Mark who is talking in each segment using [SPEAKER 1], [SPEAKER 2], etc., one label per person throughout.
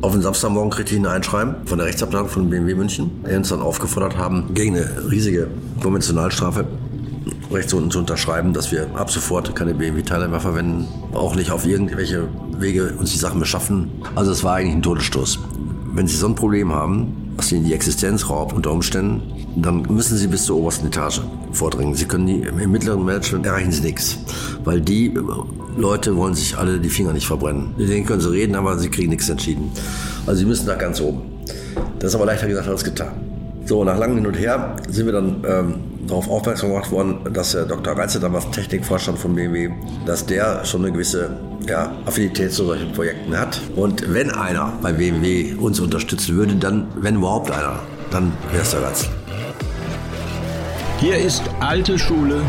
[SPEAKER 1] Auf den Samstagmorgen ein Einschreiben von der Rechtsabteilung von BMW München, die uns dann aufgefordert haben, gegen eine riesige Konventionalstrafe rechts unten zu unterschreiben, dass wir ab sofort keine BMW-Teile mehr verwenden, auch nicht auf irgendwelche Wege uns die Sachen beschaffen. Also es war eigentlich ein Todesstoß. Wenn Sie so ein Problem haben, was Ihnen die Existenz raubt unter Umständen, dann müssen Sie bis zur obersten Etage vordringen. Sie können die, im mittleren Management erreichen Sie nichts, weil die Leute wollen sich alle die Finger nicht verbrennen. Mit denen können Sie reden, aber Sie kriegen nichts entschieden. Also Sie müssen da ganz oben. Das ist aber leichter gesagt als getan. So, nach langem Hin und Her sind wir dann ähm, darauf aufmerksam gemacht worden, dass der Dr. Reitze, damals Technikvorstand von BMW, dass der schon eine gewisse ja, Affinität zu solchen Projekten hat. Und wenn einer bei BMW uns unterstützen würde, dann, wenn überhaupt einer, dann wäre es der Reitze.
[SPEAKER 2] Hier ist alte Schule,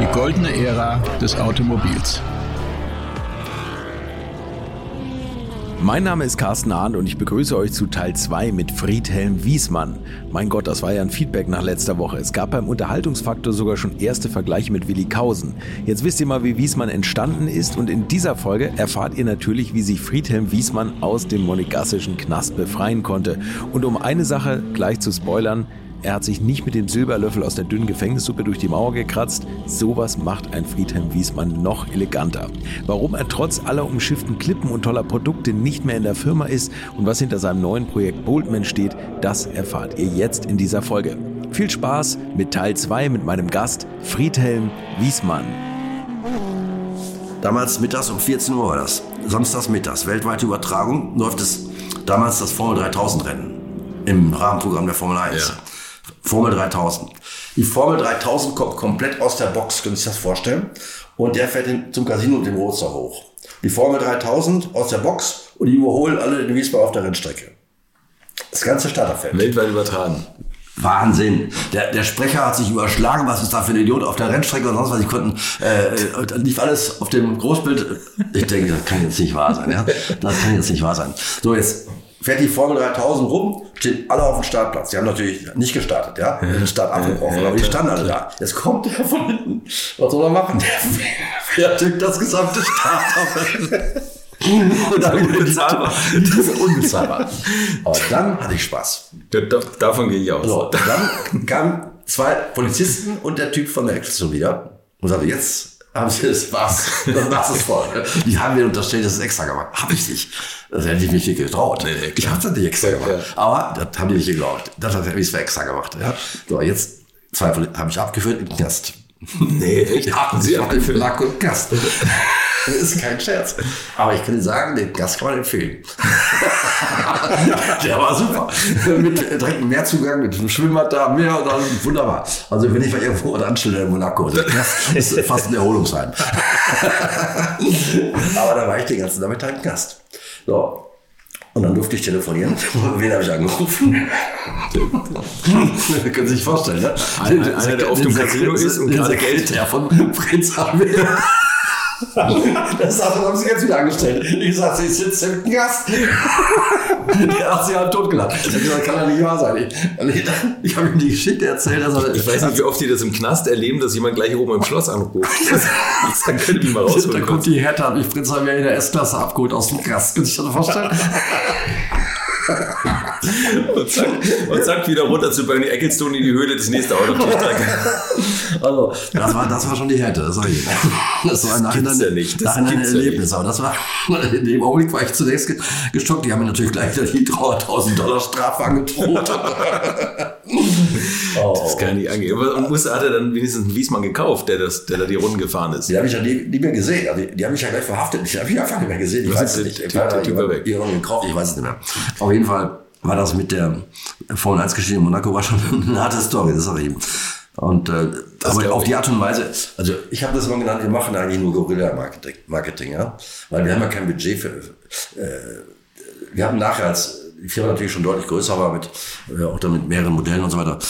[SPEAKER 2] die goldene Ära des Automobils.
[SPEAKER 3] Mein Name ist Carsten Arndt und ich begrüße euch zu Teil 2 mit Friedhelm Wiesmann. Mein Gott, das war ja ein Feedback nach letzter Woche. Es gab beim Unterhaltungsfaktor sogar schon erste Vergleiche mit Willi Kausen. Jetzt wisst ihr mal, wie Wiesmann entstanden ist und in dieser Folge erfahrt ihr natürlich, wie sich Friedhelm Wiesmann aus dem monegassischen Knast befreien konnte. Und um eine Sache gleich zu spoilern, er hat sich nicht mit dem Silberlöffel aus der dünnen Gefängnissuppe durch die Mauer gekratzt. Sowas macht ein Friedhelm Wiesmann noch eleganter. Warum er trotz aller umschifften Klippen und toller Produkte nicht mehr in der Firma ist und was hinter seinem neuen Projekt Boldman steht, das erfahrt ihr jetzt in dieser Folge. Viel Spaß mit Teil 2 mit meinem Gast Friedhelm Wiesmann.
[SPEAKER 1] Damals mittags um 14 Uhr war das. Samstags mittags. Weltweite Übertragung läuft es damals das Formel 3000 Rennen im Rahmenprogramm der Formel 1. Ja. Formel 3000. Die Formel 3000 kommt komplett aus der Box, können Sie sich das vorstellen? Und der fährt zum Casino und dem Roadster hoch. Die Formel 3000 aus der Box und die überholen alle den Wiesbaden auf der Rennstrecke. Das ganze Starterfeld.
[SPEAKER 3] Weltweit übertragen.
[SPEAKER 1] Wahnsinn. Der, der Sprecher hat sich überschlagen, was ist da für ein Idiot auf der Rennstrecke und sonst was. Die konnten, äh, lief alles auf dem Großbild. Ich denke, das kann jetzt nicht wahr sein. Ja? Das kann jetzt nicht wahr sein. So, jetzt fährt die Formel 3000 rum, stehen alle auf dem Startplatz. Die haben natürlich nicht gestartet, ja, den Start abgebrochen, aber die standen alle da. Jetzt kommt der von hinten. Was soll er machen? Der fährt das gesamte Starterfeld. Und dann unbezahlbar. Das ist unbezahlbar. Aber dann hatte ich Spaß.
[SPEAKER 3] Davon gehe ich aus.
[SPEAKER 1] So, dann kamen zwei Polizisten und der Typ von der Expedition wieder und sagte, jetzt haben sie das was. Das es voll. Die haben mir unterstellt, das ist extra gemacht. Hab ich nicht. Das hätte ich mich nicht getraut. Nee, nee, ich habe das nicht extra gemacht. Ja. Aber das haben die nicht geglaubt. Das habe ich extra gemacht. Ja. So, jetzt zwei habe ich abgeführt im Gast.
[SPEAKER 3] Nee, ich habe sie abgeführt.
[SPEAKER 1] Lack und Gast. Das ist kein Scherz. Aber ich kann sagen, den Gast kann man empfehlen. Der war super. Mit direkt Meerzugang, mit einem Schwimmbad da, Meer und dann wunderbar. Also wenn ich mal irgendwo an Anstelle in Monaco, das ist fast ein Erholungsheim. Aber da war ich den ganzen Nachmittag Gast. So. Und dann durfte ich telefonieren. Wen habe ich angerufen? können Sie sich vorstellen, ne?
[SPEAKER 3] Einer, der auf dem Casino ist und gerade Geld
[SPEAKER 1] der von Prinz Albert. Das haben sie jetzt wieder angestellt. Ich sagte, sie sitzt im Gast. Der hat sie halt totgelacht. Das kann ja nicht wahr sein. Ich, ich, ich habe ihm die Geschichte erzählt. Dass er,
[SPEAKER 3] ich weiß nicht, wie oft die das im Knast erleben, dass jemand gleich oben im Schloss anruft.
[SPEAKER 1] Dann können die mal rausholen. Da kommt die Hertha ich Prinz haben ja in der S-Klasse abgeholt aus dem Gast. Können Sie sich das vorstellen?
[SPEAKER 3] und, zack, und zack, wieder runter zu Bernie Ecclestone in die Höhle, das nächste Auto.
[SPEAKER 1] Also, das war, das war schon die Härte, ich. Das war ein Nachhinein, ja nicht. Das ein Erlebnis. Ja aber das war, in dem Augenblick war ich zunächst gestockt. Die haben mir natürlich gleich die 300.000 Dollar Strafe angedroht.
[SPEAKER 3] oh. Das kann nicht angehen. Und musste, hat er dann wenigstens einen Wiesmann gekauft, der, das, der da die Runden gefahren ist?
[SPEAKER 1] Die habe ich ja nie, nie mehr gesehen. Die, die haben mich ja gleich verhaftet. Die habe ich einfach nicht mehr gesehen. Ich weiß es nicht. Ich, ich, ich, ich weiß es nicht mehr. Auf jeden Fall war das mit der Formel 1 Geschichte in Monaco war schon eine harte Story, das sage ich ihm. Und äh, aber auf die Art und Weise, also ich habe das immer genannt, wir machen eigentlich nur Guerilla-Marketing, Marketing, ja, weil wir haben ja kein Budget für. Äh, wir haben nachher als die Firma natürlich schon deutlich größer war mit äh, auch dann mit mehreren Modellen und so weiter.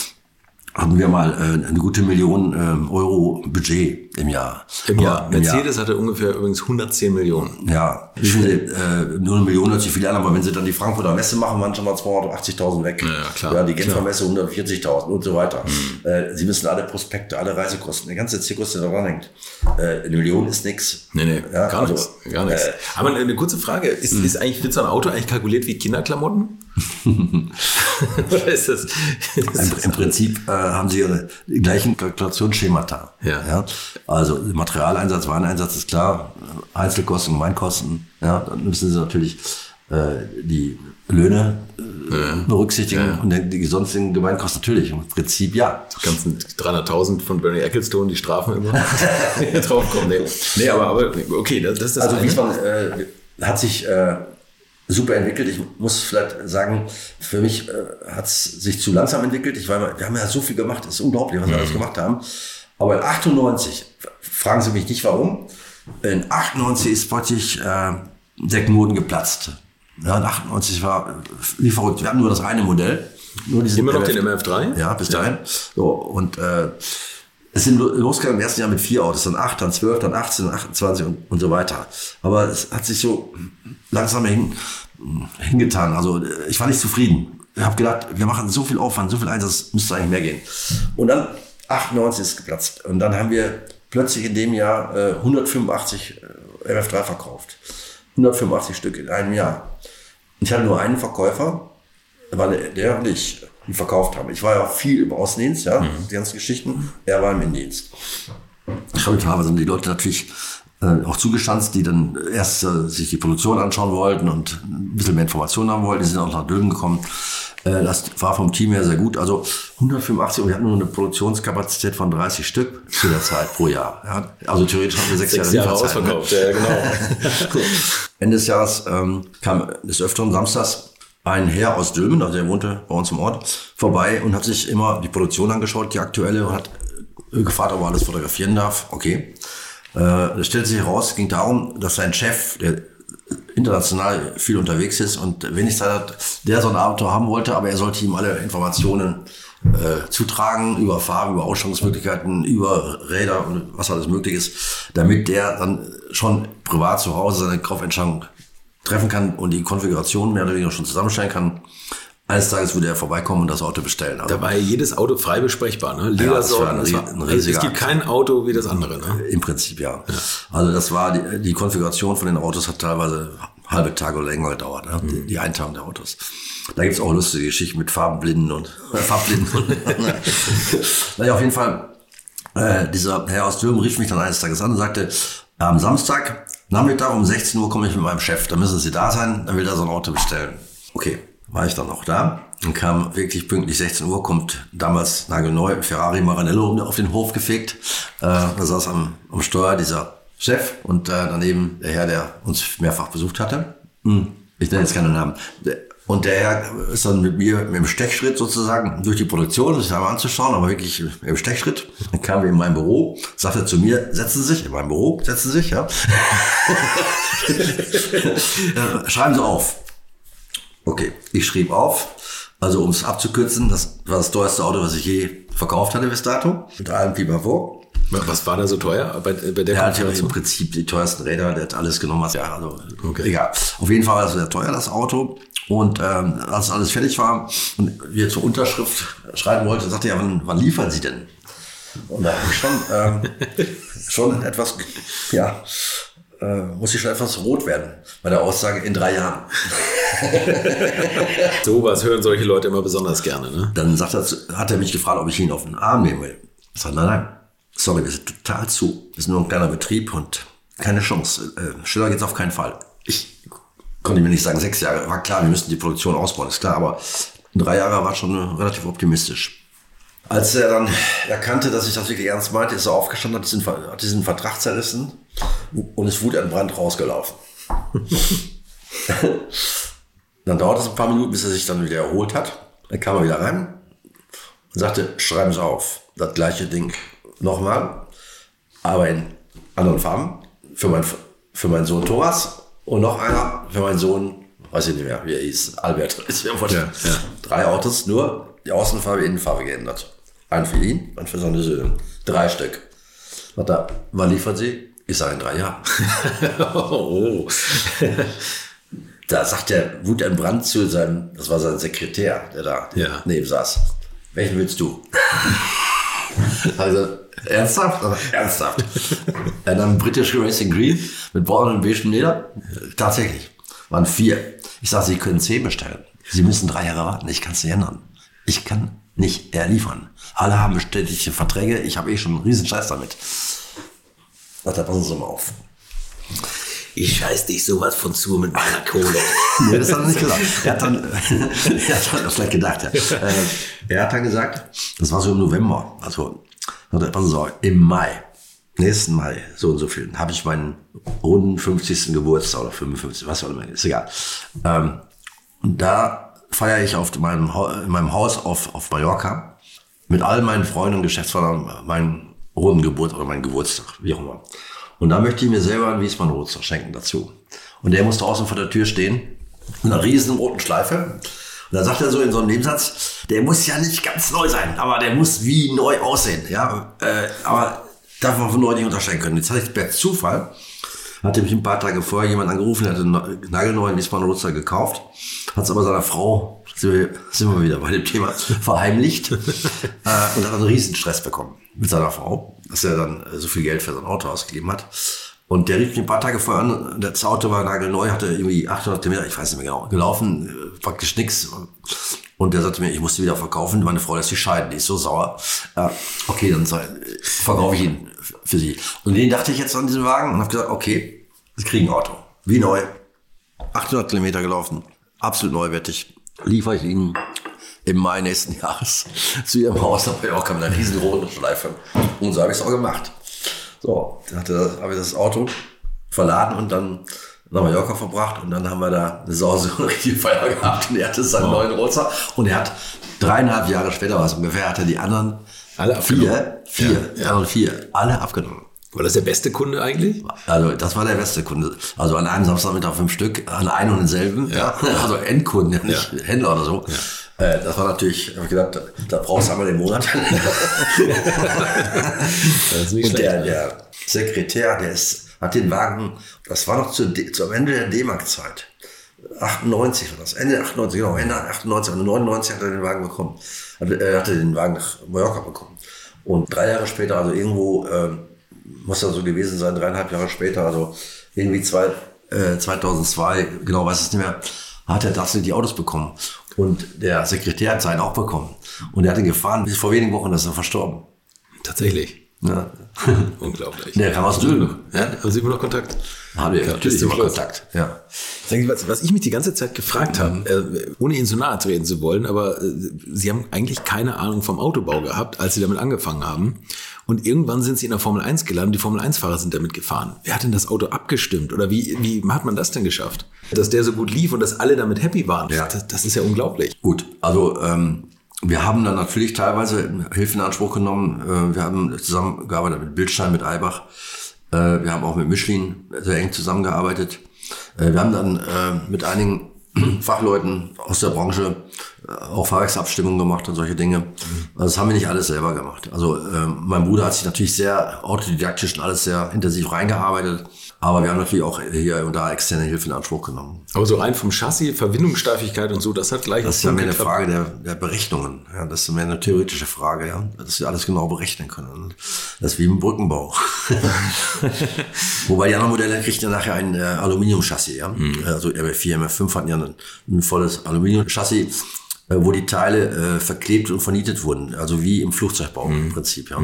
[SPEAKER 1] Hatten wir mal äh, eine gute Million äh, Euro Budget im Jahr.
[SPEAKER 3] Im Jahr.
[SPEAKER 1] Im Jahr.
[SPEAKER 3] Mercedes hatte ungefähr übrigens 110 Millionen.
[SPEAKER 1] Ja, wie viele, äh, nur eine Million hört sich viel an, aber wenn sie dann die Frankfurter Messe machen, waren schon mal 280.000 weg.
[SPEAKER 3] Ja, klar.
[SPEAKER 1] Ja, die Genfer.
[SPEAKER 3] Mhm.
[SPEAKER 1] Messe 140.000 und so weiter. Äh, sie müssen alle Prospekte, alle Reisekosten, der ganze Zirkus, der da dran hängt. Äh, eine Million ist nix.
[SPEAKER 3] Nee, nee,
[SPEAKER 1] Ja,
[SPEAKER 3] gar
[SPEAKER 1] also,
[SPEAKER 3] nichts. Gar nichts.
[SPEAKER 1] äh,
[SPEAKER 3] Aber eine kurze Frage, ist, ist eigentlich, wird so ein Auto eigentlich kalkuliert wie Kinderklamotten? Oder ist das, ist
[SPEAKER 1] Im,
[SPEAKER 3] das
[SPEAKER 1] Im Prinzip äh, haben sie ihre die gleichen Kalkulationsschemata.
[SPEAKER 3] Ja.
[SPEAKER 1] Also Materialeinsatz, Wareneinsatz ist klar, Einzelkosten, Gemeinkosten. Ja, dann müssen sie natürlich äh, die Löhne äh, berücksichtigen und dann die sonstigen Gemeinkosten natürlich. Im Prinzip ja.
[SPEAKER 3] die ganzen 300.000 von Bernie Ecclestone, die Strafen immer draufkommen? Nee, nee aber, aber okay, das, das ist das
[SPEAKER 1] Also
[SPEAKER 3] eine.
[SPEAKER 1] Wiesmann äh, hat sich äh, super entwickelt. Ich muss vielleicht sagen, für mich äh, hat es sich zu langsam entwickelt. Ich war, wir haben ja so viel gemacht, es ist unglaublich, was wir alles gemacht haben. Aber in 98, fragen Sie mich nicht warum, in 98 ist plötzlich äh, der Knoten geplatzt. Ja, in 98 war äh, wie verrückt. Wir hatten nur das eine Modell. Nur diesen
[SPEAKER 3] Immer noch
[SPEAKER 1] MF
[SPEAKER 3] den MF3?
[SPEAKER 1] Ja, bis dahin. So, und äh, es sind lo- losgegangen im ersten Jahr mit vier Autos, dann acht, dann zwölf, dann 18, 28 und, und so weiter. Aber es hat sich so langsam hin, hingetan. Also äh, ich war nicht zufrieden. Ich habe gedacht, wir machen so viel Aufwand, so viel Einsatz, müsste eigentlich mehr gehen. Und dann 98 ist geplatzt. Und dann haben wir plötzlich in dem Jahr äh, 185 äh, MF3 verkauft. 185 Stück in einem Jahr. Ich hatte nur einen Verkäufer, war der, der und ich, die verkauft haben. Ich war ja viel im Außendienst, ja, die ganzen Geschichten. Er war im Innendienst. Ich habe teilweise die Leute natürlich äh, auch zugestanzt, die dann erst äh, sich die Produktion anschauen wollten und ein bisschen mehr Informationen haben wollten. Die sind auch nach Döden gekommen. Äh, das war vom Team her sehr gut. Also 185 und wir hatten nur eine Produktionskapazität von 30 Stück zu der Zeit pro Jahr. Ja. Also theoretisch hatten wir sechs,
[SPEAKER 3] Sechs
[SPEAKER 1] Jahre
[SPEAKER 3] Jahre
[SPEAKER 1] ne?
[SPEAKER 3] ausverkauft, ja, genau.
[SPEAKER 1] Ende des Jahres ähm, kam des Öfteren samstags ein Herr aus Dülmen, also der wohnte bei uns im Ort, vorbei und hat sich immer die Produktion angeschaut, die aktuelle, und hat äh, gefragt, ob er alles fotografieren darf. Okay. Äh, das stellte sich heraus, ging darum, dass sein Chef, der international viel unterwegs ist und wenig Zeit hat, der so ein Auto haben wollte, aber er sollte ihm alle Informationen äh, zutragen über Farben, über Ausstattungsmöglichkeiten, über Räder und was alles möglich ist, damit der dann schon privat zu Hause seine Kaufentscheidung treffen kann und die Konfiguration mehr oder weniger schon zusammenstellen kann. Eines Tages würde er vorbeikommen und das Auto bestellen. Also
[SPEAKER 3] Da war ja jedes Auto frei besprechbar, ne?
[SPEAKER 1] ein
[SPEAKER 3] Ledersorten.
[SPEAKER 1] rie-
[SPEAKER 3] war-
[SPEAKER 1] ein
[SPEAKER 3] also es
[SPEAKER 1] riesiger
[SPEAKER 3] gibt
[SPEAKER 1] Akt.
[SPEAKER 3] kein Auto wie das andere, ne?
[SPEAKER 1] Im Prinzip ja. Also das war die, die Konfiguration von den Autos hat teilweise halbe Tage oder länger gedauert, ne? die, die Einteilung der Autos. Da gibt's auch lustige Geschichten mit Farbenblinden und äh, Farbblinden. Naja, auf jeden Fall, äh, dieser Herr aus Dürren rief mich dann eines Tages an und sagte, am Samstag, Nachmittag um 16 Uhr komme ich mit meinem Chef, da müssen Sie da sein, dann will er so ein Auto bestellen. Okay, war ich dann auch da und kam wirklich pünktlich 16 Uhr, kommt damals nagelneu Ferrari Maranello auf den Hof gefegt. Äh, da saß am, am Steuer dieser Chef und äh, daneben der Herr, der uns mehrfach besucht hatte. Hm, Ich nenne jetzt keinen Namen. Der- Und der Herr ist dann mit mir mit dem Stechschritt sozusagen durch die Produktion, sich einmal anzuschauen, aber wirklich im Stechschritt. Dann kamen wir in mein Büro, sagte zu mir, setzen Sie sich in mein Büro, setzen Sie sich, ja. Schreiben Sie auf. Okay, ich schrieb auf. Also um es abzukürzen, das war das teuerste Auto, was ich je verkauft hatte bis dato. Mit allem Pipapo.
[SPEAKER 3] Was war da so teuer bei, bei der
[SPEAKER 1] Der hat ja im? Prinzip die teuersten Räder, der hat alles genommen, was ja, also
[SPEAKER 3] Okay.
[SPEAKER 1] egal. Auf jeden Fall war es sehr teuer, das Auto. Und ähm, als alles fertig war und wir zur Unterschrift schreiben wollten, sagte er, wann, wann liefern Sie denn? Und da habe ich schon, ähm, schon etwas, ja, äh, muss ich schon etwas rot werden bei der Aussage in drei Jahren.
[SPEAKER 3] Sowas hören solche Leute immer besonders gerne, ne?
[SPEAKER 1] Dann sagt er, hat er mich gefragt, ob ich ihn auf den Arm nehmen will. Ich sage, nein, nein, sorry, wir sind total zu. Wir sind nur ein kleiner Betrieb und keine Chance. Äh, schneller geht's auf keinen Fall. Ich konnte mir nicht sagen, sechs Jahre. War klar, wir müssen die Produktion ausbauen, ist klar, aber drei Jahre war schon äh, relativ optimistisch. Als er dann erkannte, dass ich das wirklich ernst meinte, ist er aufgestanden, hat diesen, hat diesen Vertrag zerrissen und ist wutentbrannt rausgelaufen. Dann dauert es ein paar Minuten, bis er sich dann wieder erholt hat. Dann kam er wieder rein und sagte, schreiben Sie auf. Das gleiche Ding nochmal, aber in anderen Farben. Für, mein, für meinen Sohn Thomas und noch einer für meinen Sohn, weiß ich nicht mehr, wie er hieß, Albert. Ist mir wurscht.
[SPEAKER 3] Ja, ja.
[SPEAKER 1] Drei Autos, nur die Außenfarbe, Innenfarbe geändert. Einen für ihn, einen für seine Söhne. Drei Stück. Er, wann liefert sie? Ich sage in drei Jahren. oh. Da sagt der Wut ein Brand zu seinem, das war sein Sekretär, der da
[SPEAKER 3] Ja.
[SPEAKER 1] neben saß. Welchen willst du? Also, ernsthaft? Also, ernsthaft. Er nahm British Racing Green mit braun und beigem Leder. Tatsächlich. Waren vier. Ich sage, Sie können zehn bestellen. Sie müssen drei Jahre warten. Ich kann es nicht ändern. Ich kann nicht eher liefern. Alle haben bestätigte Verträge. Ich habe eh schon einen riesen Scheiß damit. Sagt er, passen Sie mal auf.
[SPEAKER 3] Ich scheiß dich sowas von zu mit meiner Kohle.
[SPEAKER 1] Nee, das hat er nicht gesagt. Er hat dann, er hat das vielleicht gedacht, ja. Äh, Er hat dann gesagt, das war so im November, also, er, passen Sie auf, im Mai, nächsten Mai, so und so viel, habe ich meinen runden 50. Geburtstag oder 55, was auch immer, ist egal. Ähm, und da feiere ich auf meinem, in meinem Haus auf, auf Mallorca mit all meinen Freunden und Geschäftspartnern meinen runden Geburt oder meinen Geburtstag, wie auch immer. Und da möchte ich mir selber einen Wiesmann Roadster schenken dazu. Und der muss draußen vor der Tür stehen, mit einer riesen roten Schleife. Dann sagt er so in so einem Nebensatz, der muss ja nicht ganz neu sein, aber der muss wie neu aussehen. Ja, äh, aber darf man von neu nicht unterscheiden können. Jetzt hatte ich per Zufall, hatte mich ein paar Tage vorher jemand angerufen, der hatte einen nagelneuen Roadster gekauft, hat es aber seiner Frau, sind wir, sind wir wieder bei dem Thema, verheimlicht äh, und hat einen riesen Stress bekommen mit seiner Frau, dass er dann so viel Geld für sein Auto ausgegeben hat. Und der rief mich ein paar Tage vorher an, das Auto war nagelneu, hatte irgendwie 800 Kilometer, ich weiß nicht mehr genau, gelaufen, äh, praktisch nix. Und der sagte mir, ich muss die wieder verkaufen, meine Frau lässt sich scheiden, die ist so sauer. Äh, okay, dann verkaufe ich ihn für sie. Und den dachte ich jetzt an diesen Wagen und habe gesagt, okay, sie kriegen ein Auto, wie neu, 800 Kilometer gelaufen, absolut neuwertig, liefere ich Ihnen im Mai nächsten Jahres zu Ihrem Haus nach Mallorca mit einer riesen roten Schleife. Und so habe ich es auch gemacht. So, hatte habe ich das Auto verladen und dann nach Mallorca verbracht und dann haben wir da eine Sause und richtige Feier gehabt und er hatte seinen neuen Roadster und er hat dreieinhalb Jahre später was ungefähr, hat er die anderen
[SPEAKER 3] Alle
[SPEAKER 1] vier, vier,
[SPEAKER 3] Ja,
[SPEAKER 1] anderen vier, alle abgenommen.
[SPEAKER 3] War das der beste Kunde eigentlich?
[SPEAKER 1] Also das war der beste Kunde. Also an einem Samstagmittag fünf Stück, an einem und denselben. Ja. Also Endkunden, ja nicht
[SPEAKER 3] Ja.
[SPEAKER 1] Händler oder so. Äh, das war natürlich, hab ich gedacht, da, brauchst du einmal den Monat. Und der, der Sekretär, der ist, hat den Wagen, das war noch zu, D- zu am Ende der D-Mark-Zeit. 98 war das, Ende 98, genau, Ende 98, also 99 hat er den Wagen bekommen. Hat, er hatte den Wagen nach Mallorca bekommen. Und drei Jahre später, also irgendwo, ähm, muss das so gewesen sein, dreieinhalb Jahre später, also irgendwie zwei, äh, 2002, genau weiß es nicht mehr, hat er tatsächlich die Autos bekommen. Und der Sekretär hat seinen auch bekommen. Und er hat ihn gefahren, bis vor wenigen Wochen ist er verstorben.
[SPEAKER 3] Tatsächlich.
[SPEAKER 1] Ja.
[SPEAKER 3] Unglaublich.
[SPEAKER 1] Der kam aus Dülmen.
[SPEAKER 3] Ja, haben Sie immer noch Kontakt?
[SPEAKER 1] Haben wir
[SPEAKER 3] Ja,
[SPEAKER 1] natürlich immer. Kontakt. Ja.
[SPEAKER 3] Was, was ich mich die ganze Zeit gefragt habe, äh, ohne Ihnen so nahe treten zu wollen, aber äh, Sie haben eigentlich keine Ahnung vom Autobau gehabt, als Sie damit angefangen haben. Und irgendwann sind Sie in der Formel 1 gelandet, die Formel 1-Fahrer sind damit gefahren. Wer hat denn das Auto abgestimmt? Oder wie, wie hat man das denn geschafft? Dass der so gut lief und dass alle damit happy waren.
[SPEAKER 1] Ja.
[SPEAKER 3] Das, das ist ja unglaublich.
[SPEAKER 1] Gut, also ähm, wir haben dann natürlich teilweise Hilfe in Anspruch genommen. Äh, wir haben zusammengearbeitet mit Bildstein, mit Eibach. Äh, wir haben auch mit Michelin sehr eng zusammengearbeitet. Äh, wir haben dann äh, mit einigen Fachleuten aus der Branche auch Fahrwerksabstimmungen gemacht und solche Dinge. Also das haben wir nicht alles selber gemacht. Also ähm, mein Bruder hat sich natürlich sehr autodidaktisch und alles sehr intensiv reingearbeitet. Aber wir haben natürlich auch hier und da externe Hilfe in Anspruch genommen.
[SPEAKER 3] Aber so rein vom Chassis, Verwindungssteifigkeit und so, das hat gleich
[SPEAKER 1] Das ist ja mehr eine. Frage der, der Berechnungen. Ja, das ist mehr eine theoretische Frage, ja. Dass wir alles genau berechnen können. Das ist wie im Brückenbau. Wobei die anderen Modelle kriegen ja nachher ein äh, Aluminiumchassis, ja. Also RB4, MF5 hatten ja ein, ein volles Aluminiumchassis, äh, wo die Teile äh, verklebt und vernietet wurden. Also wie im Flugzeugbau im Prinzip, ja.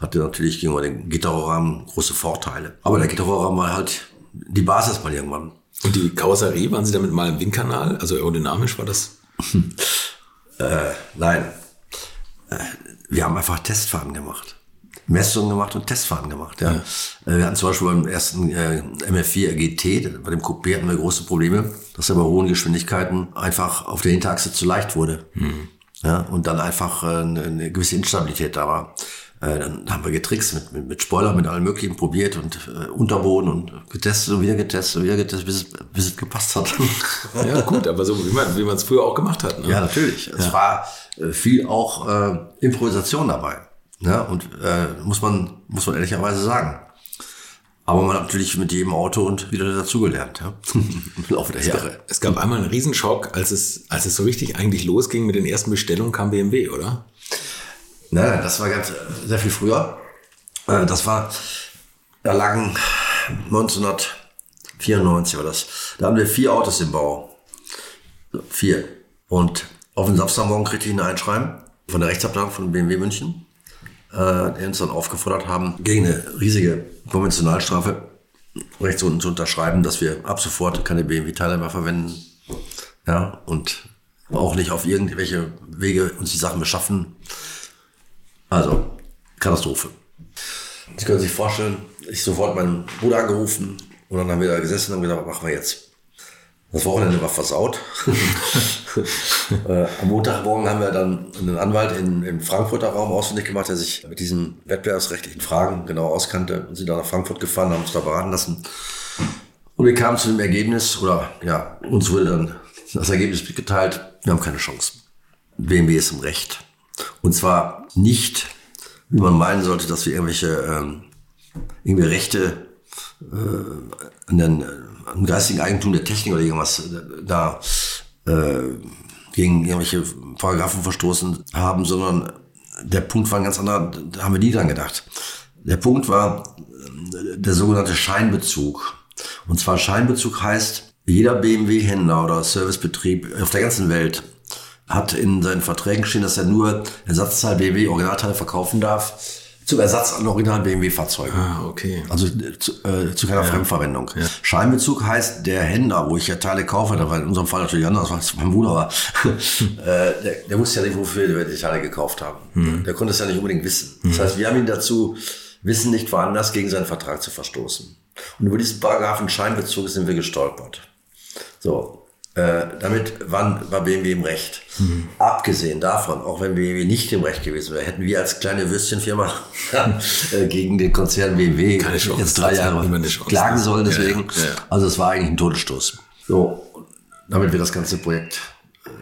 [SPEAKER 1] Hatte natürlich gegenüber dem Gitterrohrrahmen große Vorteile. Aber der Gitterrohrrahmen war halt die Basis mal irgendwann.
[SPEAKER 3] Und die Karosserie, waren Sie damit mal im Windkanal? Also aerodynamisch war das?
[SPEAKER 1] Nein. Äh, Wir haben einfach Testfahrten gemacht. Messungen gemacht und Testfahrten gemacht. Ja. Äh, Wir hatten zum Beispiel beim ersten äh, MF4 GT, bei dem Coupé hatten wir große Probleme, dass er bei hohen Geschwindigkeiten einfach auf der Hinterachse zu leicht wurde. Ja, und dann einfach äh, eine, gewisse Instabilität da war. Äh, dann haben wir getrickst mit, mit, mit Spoiler, mit allem Möglichen probiert und äh, Unterboden und getestet und wieder getestet und wieder getestet, bis es, bis es gepasst hat.
[SPEAKER 3] Ja, gut, aber so wie man wie man es früher auch gemacht hat. Ne?
[SPEAKER 1] Ja, natürlich. Es war äh, viel auch äh, Improvisation dabei. Ne? Und äh, muss man muss man ehrlicherweise sagen. Aber man hat natürlich mit jedem Auto und wieder dazugelernt, ja. Im Laufe der Jahre.
[SPEAKER 3] Es gab einmal einen Riesenschock, als es, als es so richtig eigentlich losging mit den ersten Bestellungen, kam BMW, oder?
[SPEAKER 1] Nein, nein, das war ganz sehr viel früher. Äh, Das war, da lagen 1994 war das. Da haben wir vier Autos im Bau. Vier. Und auf den Samstagmorgen kriegte ich ein Einschreiben von der Rechtsabteilung von BMW München, äh, uns dann aufgefordert haben, gegen eine riesige Konventionalstrafe rechts unten zu unterschreiben, dass wir ab sofort keine BMW-Teile mehr verwenden. Ja, und auch nicht auf irgendwelche Wege uns die Sachen beschaffen. Also, Katastrophe. Sie können sich vorstellen, ich sofort meinen Bruder angerufen und dann haben wir da gesessen und gesagt, was machen wir jetzt? Das Wochenende war versaut. äh, am Montagmorgen haben wir dann einen Anwalt in, im Frankfurter Raum ausfindig gemacht, der sich mit diesen wettbewerbsrechtlichen Fragen genau auskannte und sind dann nach Frankfurt gefahren, haben uns da beraten lassen. Und wir kamen zu dem Ergebnis, oder ja, uns wurde dann das Ergebnis mitgeteilt, wir haben keine Chance. BMW ist im Recht. Und zwar nicht, wie man meinen sollte, dass wir irgendwelche ähm, irgendwie Rechte äh, an den, äh, am geistigen Eigentum der Technik oder irgendwas äh, da äh, gegen irgendwelche Paragraphen verstoßen haben, sondern der Punkt war ein ganz anderer, da haben wir nie dran gedacht. Der Punkt war äh, der sogenannte Scheinbezug. Und zwar Scheinbezug heißt, jeder BMW-Händler oder Servicebetrieb auf der ganzen Welt hat in seinen Verträgen stehen, dass er nur Ersatzteil BMW Originalteile verkaufen darf zum Ersatz an originalen BMW-Fahrzeugen.
[SPEAKER 3] Ah, okay.
[SPEAKER 1] Also äh, zu, äh, zu keiner Fremdverwendung. Scheinbezug heißt, der Händler, wo ich ja Teile kaufe, da war in unserem Fall natürlich anders, was mein Bruder war, äh, der, der wusste ja nicht, wofür wir die Teile gekauft haben. Der konnte es ja nicht unbedingt wissen. Das heißt, wir haben ihn dazu Wissen nicht veranlasst, gegen seinen Vertrag zu verstoßen. Und über diesen Paragraphen Scheinbezug sind wir gestolpert. So, äh, damit waren, war BMW im Recht. Abgesehen davon, auch wenn BMW nicht im Recht gewesen wäre, hätten wir als kleine Würstchenfirma äh, gegen den Konzern BMW
[SPEAKER 3] Chance.
[SPEAKER 1] jetzt drei Jahre klagen sollen. Deswegen,
[SPEAKER 3] ja, ja.
[SPEAKER 1] also es war eigentlich ein Todesstoß. So, damit wird das ganze Projekt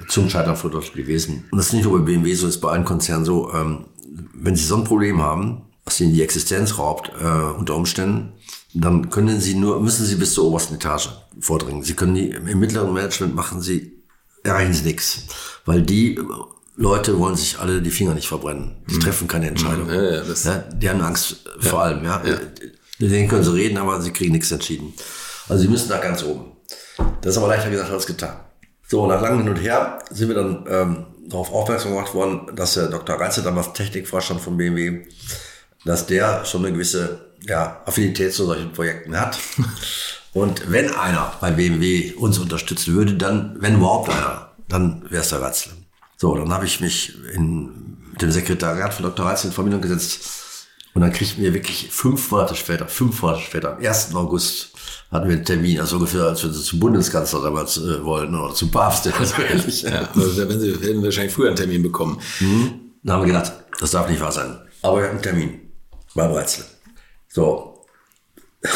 [SPEAKER 1] zum Scheitern verurteilt gewesen. Und das ist nicht nur bei BMW so, ist bei allen Konzernen so, ähm, wenn sie so ein Problem haben, was ihnen die Existenz raubt, äh, unter Umständen, dann können sie nur, müssen sie bis zur obersten Etage vordringen. Sie können die, im mittleren Management machen sie, erreichen sie nichts. Weil die Leute wollen sich alle die Finger nicht verbrennen. Die treffen keine Entscheidung.
[SPEAKER 3] Mhm. Ja, ja, das-
[SPEAKER 1] ja, die haben Angst vor allem, ja. Mit denen können sie reden, aber sie kriegen nichts entschieden. Also sie müssen da ganz oben. Das ist aber leichter gesagt als getan. So, nach langem Hin und Her sind wir dann ähm, darauf aufmerksam gemacht worden, dass der Dr. Reitze, damals Technikvorstand von BMW, dass der schon eine gewisse ja, Affinität zu solchen Projekten hat. Und wenn einer bei BMW uns unterstützen würde, dann, wenn überhaupt einer, dann wäre es der Ratzle. So, dann habe ich mich in, mit dem Sekretariat von Dr. Reitze in Verbindung gesetzt und dann kriegten wir wirklich fünf Monate später, fünf Monate später, am 1. August, hatten wir einen Termin, also ungefähr, als wir zum Bundeskanzler damals äh, wollten oder zum Papst. Also ehrlich.
[SPEAKER 3] Ja, aber wenn sie hätten wahrscheinlich früher einen Termin bekommen.
[SPEAKER 1] Dann haben wir gedacht, das darf nicht wahr sein. Aber wir hatten einen Termin beim Reitzle. So.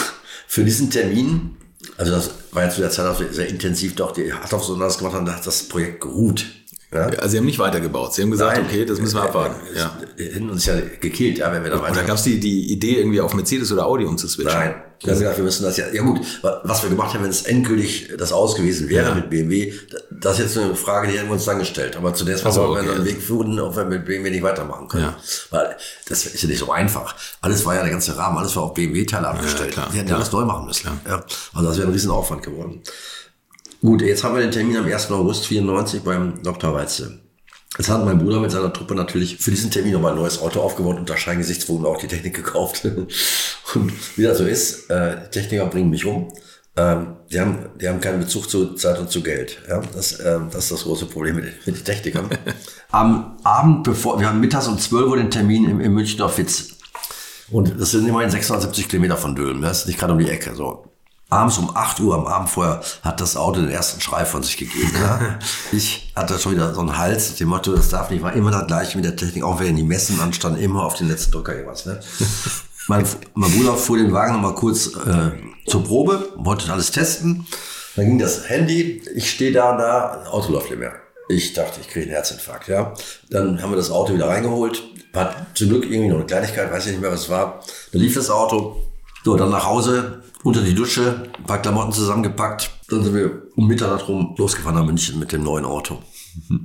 [SPEAKER 1] Für diesen Termin, also das war ja zu der Zeit auch sehr intensiv, doch die Harthoff so das gemacht haben, da hat das Projekt geruht. Ja?
[SPEAKER 3] Also sie haben nicht weitergebaut. Sie haben gesagt,
[SPEAKER 1] Nein.
[SPEAKER 3] okay, das müssen wir abwarten. Ja.
[SPEAKER 1] Die hätten uns ja gekillt, ja, wenn wir da weiter.
[SPEAKER 3] gab es die, die Idee, irgendwie auf Mercedes oder Audi umzuswitchen.
[SPEAKER 1] Nein. Wir haben gesagt, wir müssen das ja, ja gut, wa- was wir gemacht haben, wenn es endgültig das aus gewesen wäre
[SPEAKER 3] Ja.
[SPEAKER 1] mit BMW, das ist jetzt eine Frage, die haben wir uns dann gestellt. Aber zunächst mal
[SPEAKER 3] Ach so,
[SPEAKER 1] wollten wir einen Weg finden, ob wir mit BMW nicht weitermachen können.
[SPEAKER 3] Ja.
[SPEAKER 1] Weil das ist ja nicht so einfach. Alles war ja der ganze Rahmen, alles war auf BMW-Teile abgestellt.
[SPEAKER 3] klar,
[SPEAKER 1] wir hätten ja alles neu machen müssen. Ja. Also das wäre ein Riesenaufwand geworden. Gut, jetzt haben wir den Termin am 1. August 94 beim Dr. Weitze. Jetzt hat mein Bruder mit seiner Truppe natürlich für diesen Termin nochmal ein neues Auto aufgebaut, unter Scheingesichtspunkten auch die Technik gekauft. Und wie das so ist, äh, die Techniker bringen mich um. Ähm, die, haben, die haben keinen Bezug zu Zeit und zu Geld. Ja? Das, ähm, das ist das große Problem mit, den- mit den Technikern. Am Abend, bevor, wir haben mittags um 12 Uhr den Termin im, im Münchner Fitz. Und das sind immerhin 670 Kilometer von Dülmen. Das ist nicht gerade um die Ecke. So. Abends um 8 Uhr am Abend vorher hat das Auto den ersten Schrei von sich gegeben. Ja? Ich hatte schon wieder so einen Hals, dem Motto, das darf nicht, war immer das gleiche mit der Technik, auch wenn die Messen anstanden, immer auf den letzten Drücker irgendwas. Ne? Mein, mein Bruder fuhr den Wagen nochmal kurz äh, zur Probe, wollte alles testen. Dann ging das Handy, ich stehe da da, Auto läuft nicht mehr. Ich dachte, ich kriege einen Herzinfarkt, ja. Dann haben wir das Auto wieder reingeholt. War zum Glück irgendwie noch eine Kleinigkeit, weiß ich nicht mehr, was es war. Dann lief das Auto. So, dann nach Hause, unter die Dusche, ein paar Klamotten zusammengepackt. Dann sind wir um Mitternacht rum losgefahren nach München mit dem neuen Auto.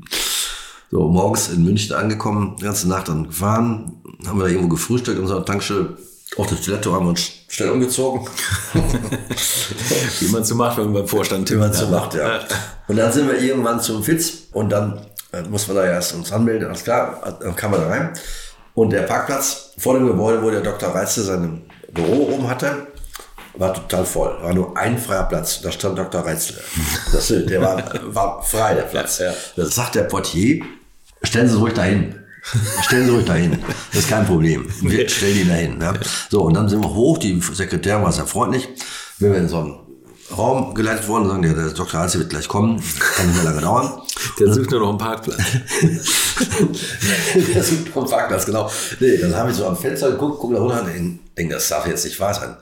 [SPEAKER 1] So, morgens in München angekommen, die ganze Nacht dann gefahren, haben wir da irgendwo gefrühstückt in unserer Tankstelle. Auf der Toilette haben wir uns schnell umgezogen.
[SPEAKER 3] Wie man so macht, wenn man beim Vorstand
[SPEAKER 1] Wie man so macht, ja. Und dann sind wir irgendwann zum Fitz und dann äh, muss man da erst uns anmelden, alles klar, dann kam man da rein. Und der Parkplatz vor dem Gebäude, wo der Dr. Reitze sein Büro oben hatte, war total voll. War nur ein freier Platz. Da stand Dr. Reitzle. Das, der war, war frei, der Platz.
[SPEAKER 3] Ja, ja.
[SPEAKER 1] Das sagt der Portier, stellen Sie ruhig dahin. Stellen Sie ruhig dahin. Das ist kein Problem. Wir stellen ihn dahin. Ja. So, und dann sind wir hoch. Die Sekretärin war sehr freundlich. Wenn wir in so einen Raum geleitet worden, sagen, der, der Dr. Reitzle wird gleich kommen. Kann nicht mehr lange dauern.
[SPEAKER 3] Der sucht nur noch einen Parkplatz.
[SPEAKER 1] der sucht noch einen Parkplatz, genau. Nee, dann haben wir so am Fenster geguckt, gucken da runter und denken, das darf jetzt nicht wahr sein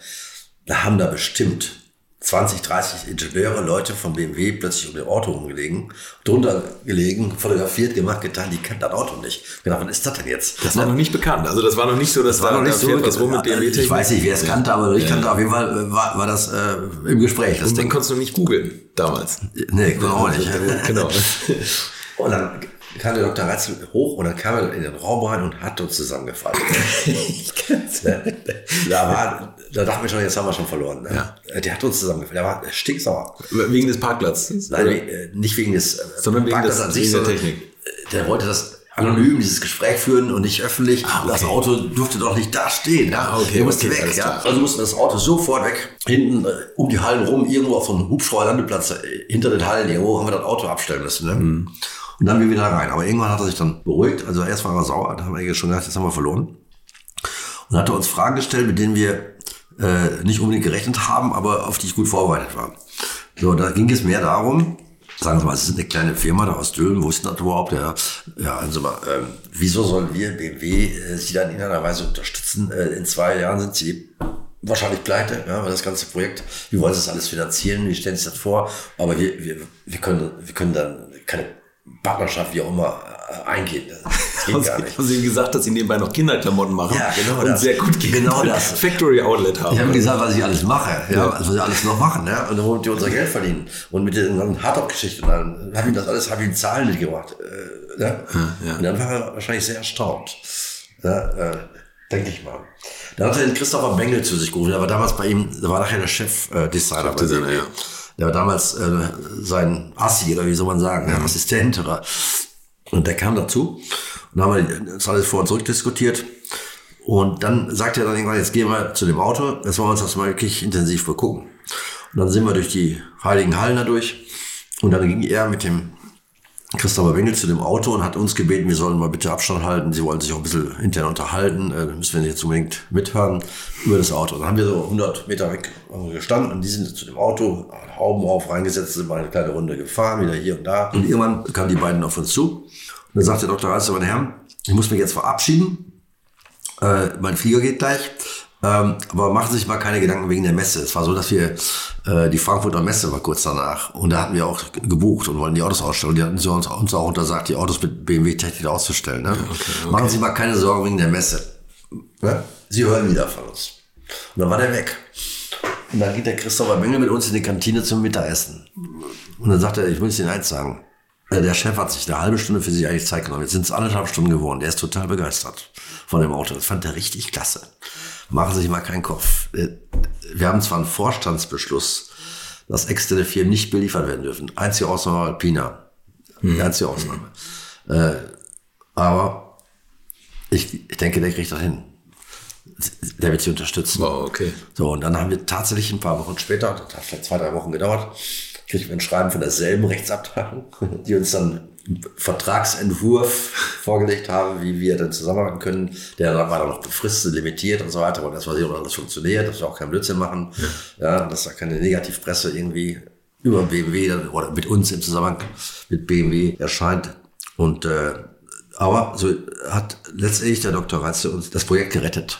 [SPEAKER 1] da haben da bestimmt 20, 30 Ingenieure, Leute von BMW plötzlich um den Auto rumgelegen, drunter gelegen, fotografiert, gemacht, getan, die kennt das Auto nicht. Ich gedacht, was ist das denn jetzt?
[SPEAKER 3] Das war noch nicht bekannt. Also das war noch nicht so, dass
[SPEAKER 1] das war
[SPEAKER 3] da,
[SPEAKER 1] noch nicht so.
[SPEAKER 3] fährt was rum mit
[SPEAKER 1] ja,
[SPEAKER 3] BMW
[SPEAKER 1] ich weiß nicht, wer es kannte, aber ich kannte auf jeden Fall, äh, war, war das äh, im Gespräch. Das
[SPEAKER 3] Und
[SPEAKER 1] Ding.
[SPEAKER 3] konntest du nicht googeln damals.
[SPEAKER 1] Nee, genau auch nicht.
[SPEAKER 3] genau.
[SPEAKER 1] Und dann kam der Dr. Reitzel hoch und dann kam er in den Raum rein und hat uns zusammengefallen. da, war, da dachten wir schon, jetzt haben wir schon verloren. Ne?
[SPEAKER 3] Ja.
[SPEAKER 1] Der hat uns zusammengefallen. Der war stinksauer.
[SPEAKER 3] Wegen des Parkplatzes.
[SPEAKER 1] Nein,
[SPEAKER 3] Oder?
[SPEAKER 1] äh, nicht wegen des äh,
[SPEAKER 3] Sondern wegen
[SPEAKER 1] Parkplatzes
[SPEAKER 3] des-
[SPEAKER 1] an sich,
[SPEAKER 3] wegen der Technik.
[SPEAKER 1] Der wollte das anonym, dieses Gespräch führen und nicht öffentlich.
[SPEAKER 3] Ah, okay.
[SPEAKER 1] Das Auto durfte doch nicht da stehen. Ja,
[SPEAKER 3] Ah, okay,
[SPEAKER 1] Der musste
[SPEAKER 3] okay,
[SPEAKER 1] weg. Ja. Also mussten wir das Auto sofort weg. Hinten äh, um die Hallen rum, irgendwo auf so einem Hubschrauberlandeplatz äh, hinter den Hallen, irgendwo haben wir das Auto abstellen müssen. Ne?
[SPEAKER 3] Mhm.
[SPEAKER 1] Und dann wir wieder rein. Aber irgendwann hat er sich dann beruhigt. Also erst war er sauer, da haben wir schon gedacht, jetzt haben wir verloren. Und hat er uns Fragen gestellt, mit denen wir äh, nicht unbedingt gerechnet haben, aber auf die ich gut vorbereitet war. So, da ging es mehr darum, sagen Sie mal, Sie sind eine kleine Firma da aus Dülmen, wo ist das überhaupt? Ja, ja also mal, ähm, wieso sollen wir, BMW, äh, Sie dann in einer Weise unterstützen? Äh, in zwei Jahren sind Sie wahrscheinlich pleite, ja, weil das ganze Projekt, wie wollen Sie das alles finanzieren, wie stellen Sie das vor? Aber wir, wir, wir, können, wir können dann keine Partnerschaft, wie auch immer, äh, eingehen. Das geht
[SPEAKER 3] Haben
[SPEAKER 1] gar
[SPEAKER 3] Sie,
[SPEAKER 1] nicht.
[SPEAKER 3] haben Sie gesagt, dass Sie nebenbei noch Kinderklamotten machen?
[SPEAKER 1] Ja, genau
[SPEAKER 3] Und
[SPEAKER 1] das.
[SPEAKER 3] sehr gut gehen.
[SPEAKER 1] Genau das.
[SPEAKER 3] Factory Outlet haben.
[SPEAKER 1] Ich habe gesagt, was ich alles mache, ja,
[SPEAKER 3] Ja.
[SPEAKER 1] also was wir alles noch machen, ja, und womit wir unser Geld verdienen. Und mit den ganzen Hardtop-Geschichten, dann habe ich das alles, habe ich in Zahlen mitgebracht. Äh, ne?
[SPEAKER 3] ja.
[SPEAKER 1] Und dann war er wahrscheinlich sehr erstaunt. Ja, äh, denke ich mal. Dann hat er den Christopher Bengel zu sich gerufen, der war damals bei ihm, der war nachher der Chefdesigner. Äh, Designer bei
[SPEAKER 3] Chefdesigner,
[SPEAKER 1] BMW.
[SPEAKER 3] ja.
[SPEAKER 1] Der war damals äh, sein Assi, oder wie soll man sagen, ja. Assistent oder. Und der kam dazu und dann haben wir das alles vor und zurück diskutiert. Und dann sagt er dann irgendwann, jetzt gehen wir zu dem Auto, jetzt wollen wir uns das mal wirklich intensiv begucken. Und dann sind wir durch die heiligen Hallen da durch. Und dann ging er mit dem Christopher Wengel zu dem Auto und hat uns gebeten, wir sollen mal bitte Abstand halten. Sie wollen sich auch ein bisschen intern unterhalten. Äh, müssen wir nicht unbedingt mithören über das Auto. Dann haben wir so 100 Meter weg gestanden und die sind zu dem Auto, Hauben auf, reingesetzt, sind mal eine kleine Runde gefahren, wieder hier und da. Und irgendwann kamen die beiden auf uns zu. Und dann sagte der Dr. Reitze, meine Herren, ich muss mich jetzt verabschieden. Äh, mein Flieger geht gleich. Ähm, aber machen Sie sich mal keine Gedanken wegen der Messe. Es war so, dass wir äh, die Frankfurter Messe war kurz danach und da hatten wir auch gebucht und wollten die Autos ausstellen. Die hatten sie uns, uns auch untersagt, die Autos mit BMW-Technik auszustellen. Ne? Machen Sie mal keine Sorgen wegen der Messe. Ne? Sie hören wieder von uns. Und dann war der weg. Und dann geht der Christopher Mengel mit uns in die Kantine zum Mittagessen. Und dann sagt er, ich muss Ihnen eins sagen. Äh, Der Chef hat sich eine halbe Stunde für sich eigentlich Zeit genommen. Jetzt sind es anderthalb Stunden geworden. Der ist total begeistert von dem Auto. Das fand er richtig klasse. Machen Sie sich mal keinen Kopf. Äh, Wir haben zwar einen Vorstandsbeschluss, dass externe Firmen nicht beliefert werden dürfen. Einzige Ausnahme war Alpina. Die einzige Ausnahme. Äh, aber ich, ich denke, der kriegt das hin. Der wird sie unterstützen.
[SPEAKER 3] Wow, okay.
[SPEAKER 1] So, und dann haben wir tatsächlich ein paar Wochen später, das hat vielleicht zwei, drei Wochen gedauert, kriegt man ein Schreiben von derselben Rechtsabteilung, die uns dann Vertragsentwurf vorgelegt haben, wie wir dann zusammenarbeiten können. Der war dann noch befristet, limitiert und so weiter. Und das war sicher, alles funktioniert, dass wir auch keinen Blödsinn machen. Ja, ja dass da keine Negativpresse irgendwie über BMW oder mit uns im Zusammenhang mit BMW erscheint. Und äh, aber so hat letztendlich der Dr. Reitze uns das Projekt gerettet.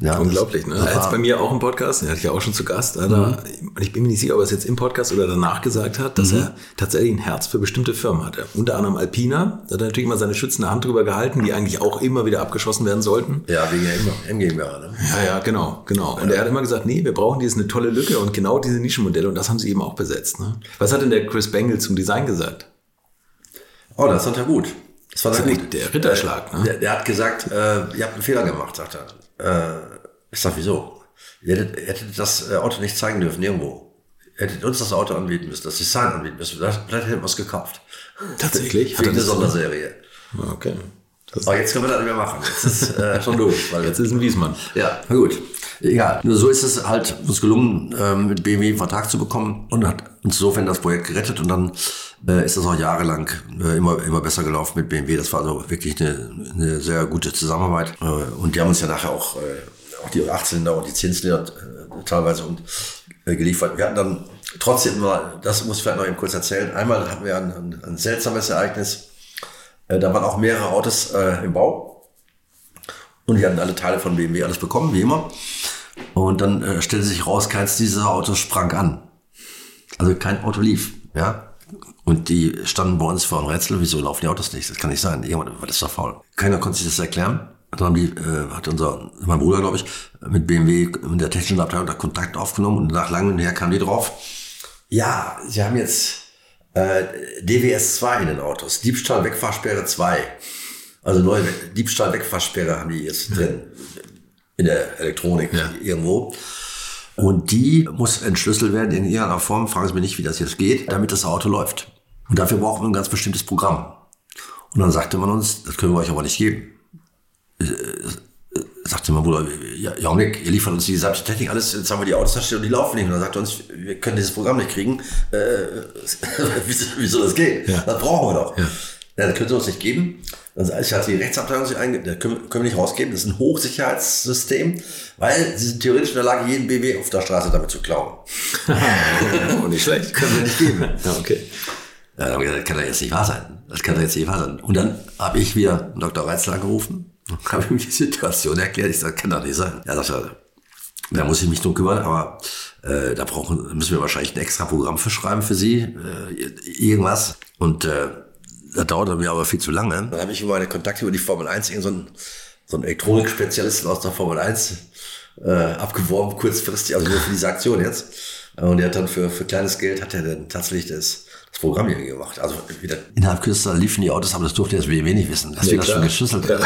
[SPEAKER 3] Ja, Unglaublich, ne? Er hat bei mir auch im Podcast, den hatte ich ja auch schon zu Gast, mhm. ich bin mir nicht sicher, ob er es jetzt im Podcast oder danach gesagt hat, dass mhm. er tatsächlich ein Herz für bestimmte Firmen hatte. Unter anderem Alpina, da hat er natürlich immer seine schützende Hand drüber gehalten, die eigentlich auch immer wieder abgeschossen werden sollten.
[SPEAKER 1] Ja, wegen der MGMA, ne?
[SPEAKER 3] Ja, ja, genau, genau. Und er hat immer gesagt, nee, wir brauchen diese eine tolle Lücke und genau diese Nischenmodelle und das haben sie eben auch besetzt. Ne? Was hat denn der Chris Bangle zum Design gesagt?
[SPEAKER 1] Oh, das fand er gut.
[SPEAKER 3] Das war das gut. Der Ritterschlag,
[SPEAKER 1] ne? Der, der hat gesagt, äh, ihr habt einen Fehler gemacht, sagt er. Äh, ich sag, wieso? Ihr hättet, ihr hättet das äh, Auto nicht zeigen dürfen, irgendwo. Ihr hättet uns das Auto anbieten müssen, das Design anbieten müssen. Vielleicht, hätten wir es gekauft.
[SPEAKER 3] Tatsächlich?
[SPEAKER 1] Für eine Sonderserie.
[SPEAKER 3] Okay.
[SPEAKER 1] Aber jetzt können wir das nicht mehr machen. Jetzt ist äh, schon durch.
[SPEAKER 3] Weil jetzt ist ein Wiesmann.
[SPEAKER 1] Ja, na gut. Egal. Nur so ist es halt uns gelungen, ähm, mit BMW einen Vertrag zu bekommen und hat uns insofern das Projekt gerettet und dann äh, ist das auch jahrelang äh, immer, immer besser gelaufen mit BMW. Das war also wirklich eine, eine sehr gute Zusammenarbeit. Äh, und die haben uns ja nachher auch äh, auch die 18er und die 10 äh, teilweise und, geliefert. Wir hatten dann trotzdem mal, das muss ich vielleicht noch eben kurz erzählen, einmal hatten wir ein, ein, ein seltsames Ereignis. Äh, da waren auch mehrere Autos äh, im Bau und die hatten alle Teile von BMW alles bekommen, wie immer. Und dann äh, stellte sich raus, keins dieser Autos sprang an. Also kein Auto lief, ja. Und die standen bei uns vor einem Rätsel, wieso laufen die Autos nicht? Das kann nicht sein. Irgendwann war das doch faul. Keiner konnte sich das erklären. Dann haben die, äh, hat unser, mein Bruder, glaube ich, mit BMW in der technischen Abteilung da Kontakt aufgenommen und nach langem her kamen die drauf. Ja, sie haben jetzt äh, DWS 2 in den Autos, Diebstahl Wegfahrsperre 2. Also neue Diebstahl Wegfahrsperre haben die jetzt drin in der Elektronik ja. irgendwo. Und die muss entschlüsselt werden in irgendeiner Form, fragen Sie mich nicht, wie das jetzt geht, damit das Auto läuft. Und dafür brauchen wir ein ganz bestimmtes Programm. Und dann sagte man uns, das können wir euch aber nicht geben. Sagte mein Bruder, ja, Janik, ihr liefert uns die gesamte Technik, alles, jetzt haben wir die Autos da stehen und die laufen nicht. Und dann sagt er uns, wir können dieses Programm nicht kriegen. Äh, wie, wie, soll das gehen? Ja. Das brauchen wir doch. Ja. Ja, das können sie uns nicht geben. Dann hat die Rechtsabteilung sich einge, das können, können wir nicht rausgeben. Das ist ein Hochsicherheitssystem, weil sie sind theoretisch in der Lage, jeden BW auf der Straße damit zu klauen.
[SPEAKER 3] und nicht schlecht.
[SPEAKER 1] Können wir nicht geben.
[SPEAKER 3] Ja, okay.
[SPEAKER 1] Ja, dann haben wir gesagt, das kann doch jetzt nicht wahr sein. Das kann doch jetzt nicht wahr sein. Und dann habe ich wieder Dr. Reitzler angerufen habe ich mir die Situation erklärt. Ich sage, kann doch nicht sein. Ja, sagt er, da muss ich mich drum kümmern, aber äh, da brauchen, müssen wir wahrscheinlich ein extra Programm für schreiben für Sie, äh, irgendwas. Und äh, das dauert mir aber viel zu lange. Dann habe ich meine Kontakte über die Formel 1 so einen, so einen Elektronikspezialisten aus der Formel 1 äh, abgeworben, kurzfristig, also nur für diese Aktion jetzt. Und er hat dann für, für kleines Geld hat er dann tatsächlich das, das Programm hier gemacht. Also wieder innerhalb kürzester liefen die Autos, aber das durfte das BMW nicht wissen, dass
[SPEAKER 3] Ja,
[SPEAKER 1] wir das
[SPEAKER 3] klar.
[SPEAKER 1] schon geschlüsselt haben.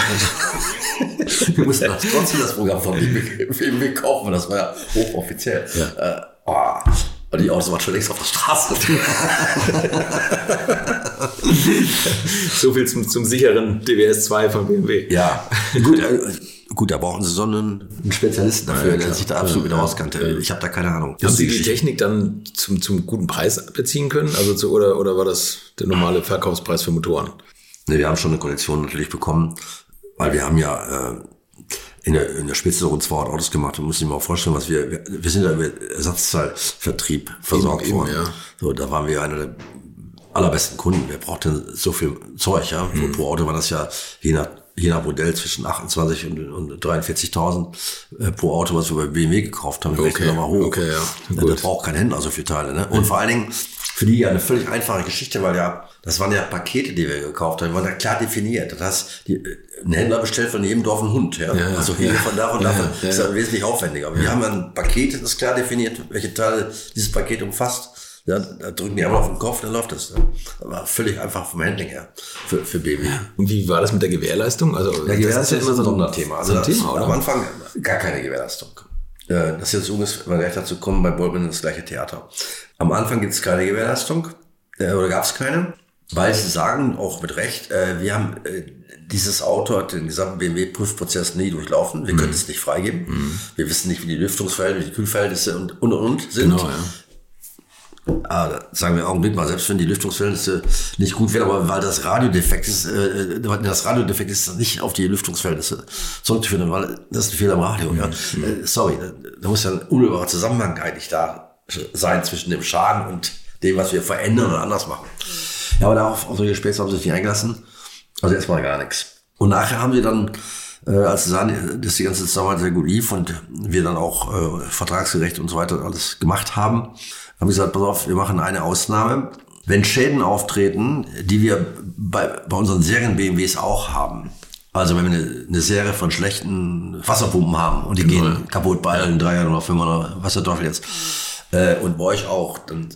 [SPEAKER 1] wir mussten das trotzdem das Programm vom BMW kaufen, das war ja hochoffiziell. Äh, oh. Und die Autos waren schon längst auf der Straße.
[SPEAKER 3] So viel zum, zum sicheren DWS 2 von BMW.
[SPEAKER 1] Ja, gut, äh, gut, da brauchen sie so einen, einen Spezialisten dafür,
[SPEAKER 3] Ja,
[SPEAKER 1] der sich da absolut
[SPEAKER 3] Ja,
[SPEAKER 1] mit
[SPEAKER 3] ja.
[SPEAKER 1] auskannte. Ich habe da keine Ahnung.
[SPEAKER 3] Haben Sie die
[SPEAKER 1] Geschichte.
[SPEAKER 3] Technik dann zum, zum guten Preis beziehen können? Also zu, oder, oder war das der normale Verkaufspreis für Motoren?
[SPEAKER 1] Ne, wir haben schon eine Kollektion natürlich bekommen, weil wir haben ja äh, in, der, in der Spitze rund 200 Autos gemacht. Du musst dir mal vorstellen, was wir, wir, wir sind ja über Ersatzteilvertrieb versorgt
[SPEAKER 3] eben,
[SPEAKER 1] worden.
[SPEAKER 3] ja.
[SPEAKER 1] So, da waren wir einer der allerbesten Kunden. Wir brauchten so viel Zeug, ja.
[SPEAKER 3] Mhm.
[SPEAKER 1] Pro Auto war das ja je nach, je nach Modell zwischen 28 und, und 43.000 äh, pro Auto, was wir bei BMW gekauft haben.
[SPEAKER 3] Okay,
[SPEAKER 1] Rechnen wir mal hoch.
[SPEAKER 3] okay, ja.
[SPEAKER 1] Da,
[SPEAKER 3] Gut.
[SPEAKER 1] da braucht kein Händler so viele Teile. Ne? Und vor allen Dingen für die ja eine völlig einfache Geschichte, weil ja, das waren ja Pakete, die wir gekauft haben, die waren ja klar definiert. Das heißt, die, äh, ein Händler bestellt von jedem Dorf einen Hund. Ja?
[SPEAKER 3] Ja,
[SPEAKER 1] also hier
[SPEAKER 3] Ja.
[SPEAKER 1] von da und davon
[SPEAKER 3] ja,
[SPEAKER 1] ist
[SPEAKER 3] ja.
[SPEAKER 1] ja wesentlich aufwendiger. Aber wir haben ja ein Paket, das ist klar definiert, welche Teile dieses Paket umfasst. Ja, da drücken die einmal auf den Kopf, dann läuft das. Ja. Aber völlig einfach vom Handling her für, für BMW.
[SPEAKER 3] Und wie war das mit der Gewährleistung? Also,
[SPEAKER 1] Ja, Gewährleistung ist immer so ein Sonderthema. Also
[SPEAKER 3] so ein Thema, oder?
[SPEAKER 1] Am Anfang gar keine Gewährleistung. Äh, Das ist jetzt ungefähr, wenn wir gleich dazu kommen, bei Boltman das gleiche Theater. Am Anfang gibt es keine Gewährleistung, äh, oder gab es keine, weil sie sagen, auch mit Recht, äh, wir haben dieses Auto hat den gesamten BMW-Prüfprozess nie durchlaufen.
[SPEAKER 3] Mhm.
[SPEAKER 1] Wir können es nicht freigeben. Wir wissen nicht, wie die Lüftungsverhältnisse, wie die Kühlverhältnisse und, und, und sind.
[SPEAKER 3] Genau, ja.
[SPEAKER 1] Ah, sagen wir Augenblick mal, selbst wenn die Lüftungsverhältnisse nicht gut wären, aber weil das Radiodefekt ist, äh, das Radiodefekt ist nicht auf die Lüftungsverhältnisse zurückzuführen, weil das ist ein Fehler am Radio. Ja. Äh, sorry, da, muss ja ein unmittelbarer Zusammenhang eigentlich da sein zwischen dem Schaden und dem, was wir verändern oder anders machen. Ja, aber darauf, auf solche Späße haben sie sich nicht eingelassen. Also erstmal gar nichts. Und nachher haben sie dann, äh, als sie sahen, dass die ganze Zusammenarbeit sehr gut lief und wir dann auch äh, vertragsgerecht und so weiter alles gemacht haben, haben gesagt, pass auf, wir machen eine Ausnahme. Wenn Schäden auftreten, die wir bei, bei unseren Serien-BMWs auch haben, also wenn wir eine, eine Serie von schlechten Wasserpumpen haben und die gehen kaputt bei allen Dreiern oder Fünfern oder was der Teufel jetzt, äh, und bei euch auch, dann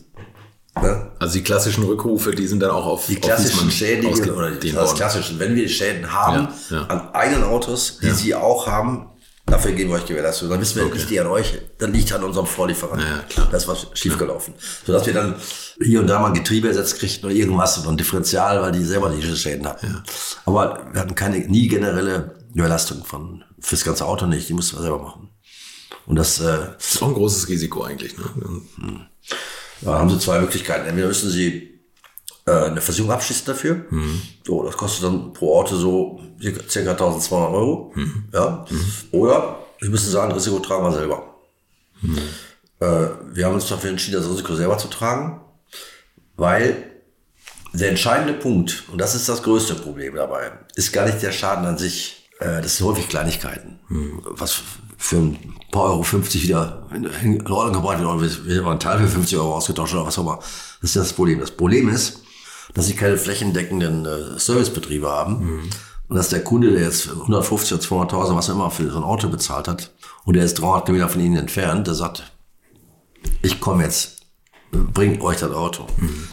[SPEAKER 1] ne,
[SPEAKER 3] Also die klassischen Rückrufe, die sind dann auch auf
[SPEAKER 1] die klassischen Schäden, oder die, klassischen, wenn wir Schäden haben
[SPEAKER 3] Ja, ja.
[SPEAKER 1] an eigenen Autos, die sie auch haben, dafür geben wir euch Gewährleistung. Dann wissen wir nicht die an euch, dann liegt an unserem Vorlieferanten.
[SPEAKER 3] Ja, klar.
[SPEAKER 1] Da ist was schiefgelaufen. Sodass wir dann hier und da mal ein Getriebe ersetzt kriegten oder irgendwas oder ein Differential, weil die selber diese Schäden hatten. Aber wir hatten keine, nie generelle Überlastung von, fürs ganze Auto nicht. Die mussten wir selber machen. Und das, äh,
[SPEAKER 3] Das ist auch ein großes Risiko eigentlich. Ne?
[SPEAKER 1] Da haben sie zwei Möglichkeiten. Entweder müssen sie äh, eine Versicherung abschließen dafür. So, das kostet dann pro Auto so circa circa 1200 Euro. Ja. Oder sie müssen sagen, Risiko tragen wir selber. Äh, wir haben uns dafür entschieden, das Risiko selber zu tragen, weil der entscheidende Punkt, und das ist das größte Problem dabei, ist gar nicht der Schaden an sich. Äh, das sind häufig Kleinigkeiten. Was für ein paar Euro 50 wieder in, Ordnung gebracht wird, oder wird mal ein Teil für 50 Euro ausgetauscht oder was auch immer. Das ist das Problem. Das Problem ist, dass sie keine flächendeckenden äh, Servicebetriebe haben. Und dass der Kunde, der jetzt 150 oder 200.000, was er immer für so ein Auto bezahlt hat, und der ist 300 Kilometer von ihnen entfernt, der sagt, ich komme jetzt, bringt euch das Auto.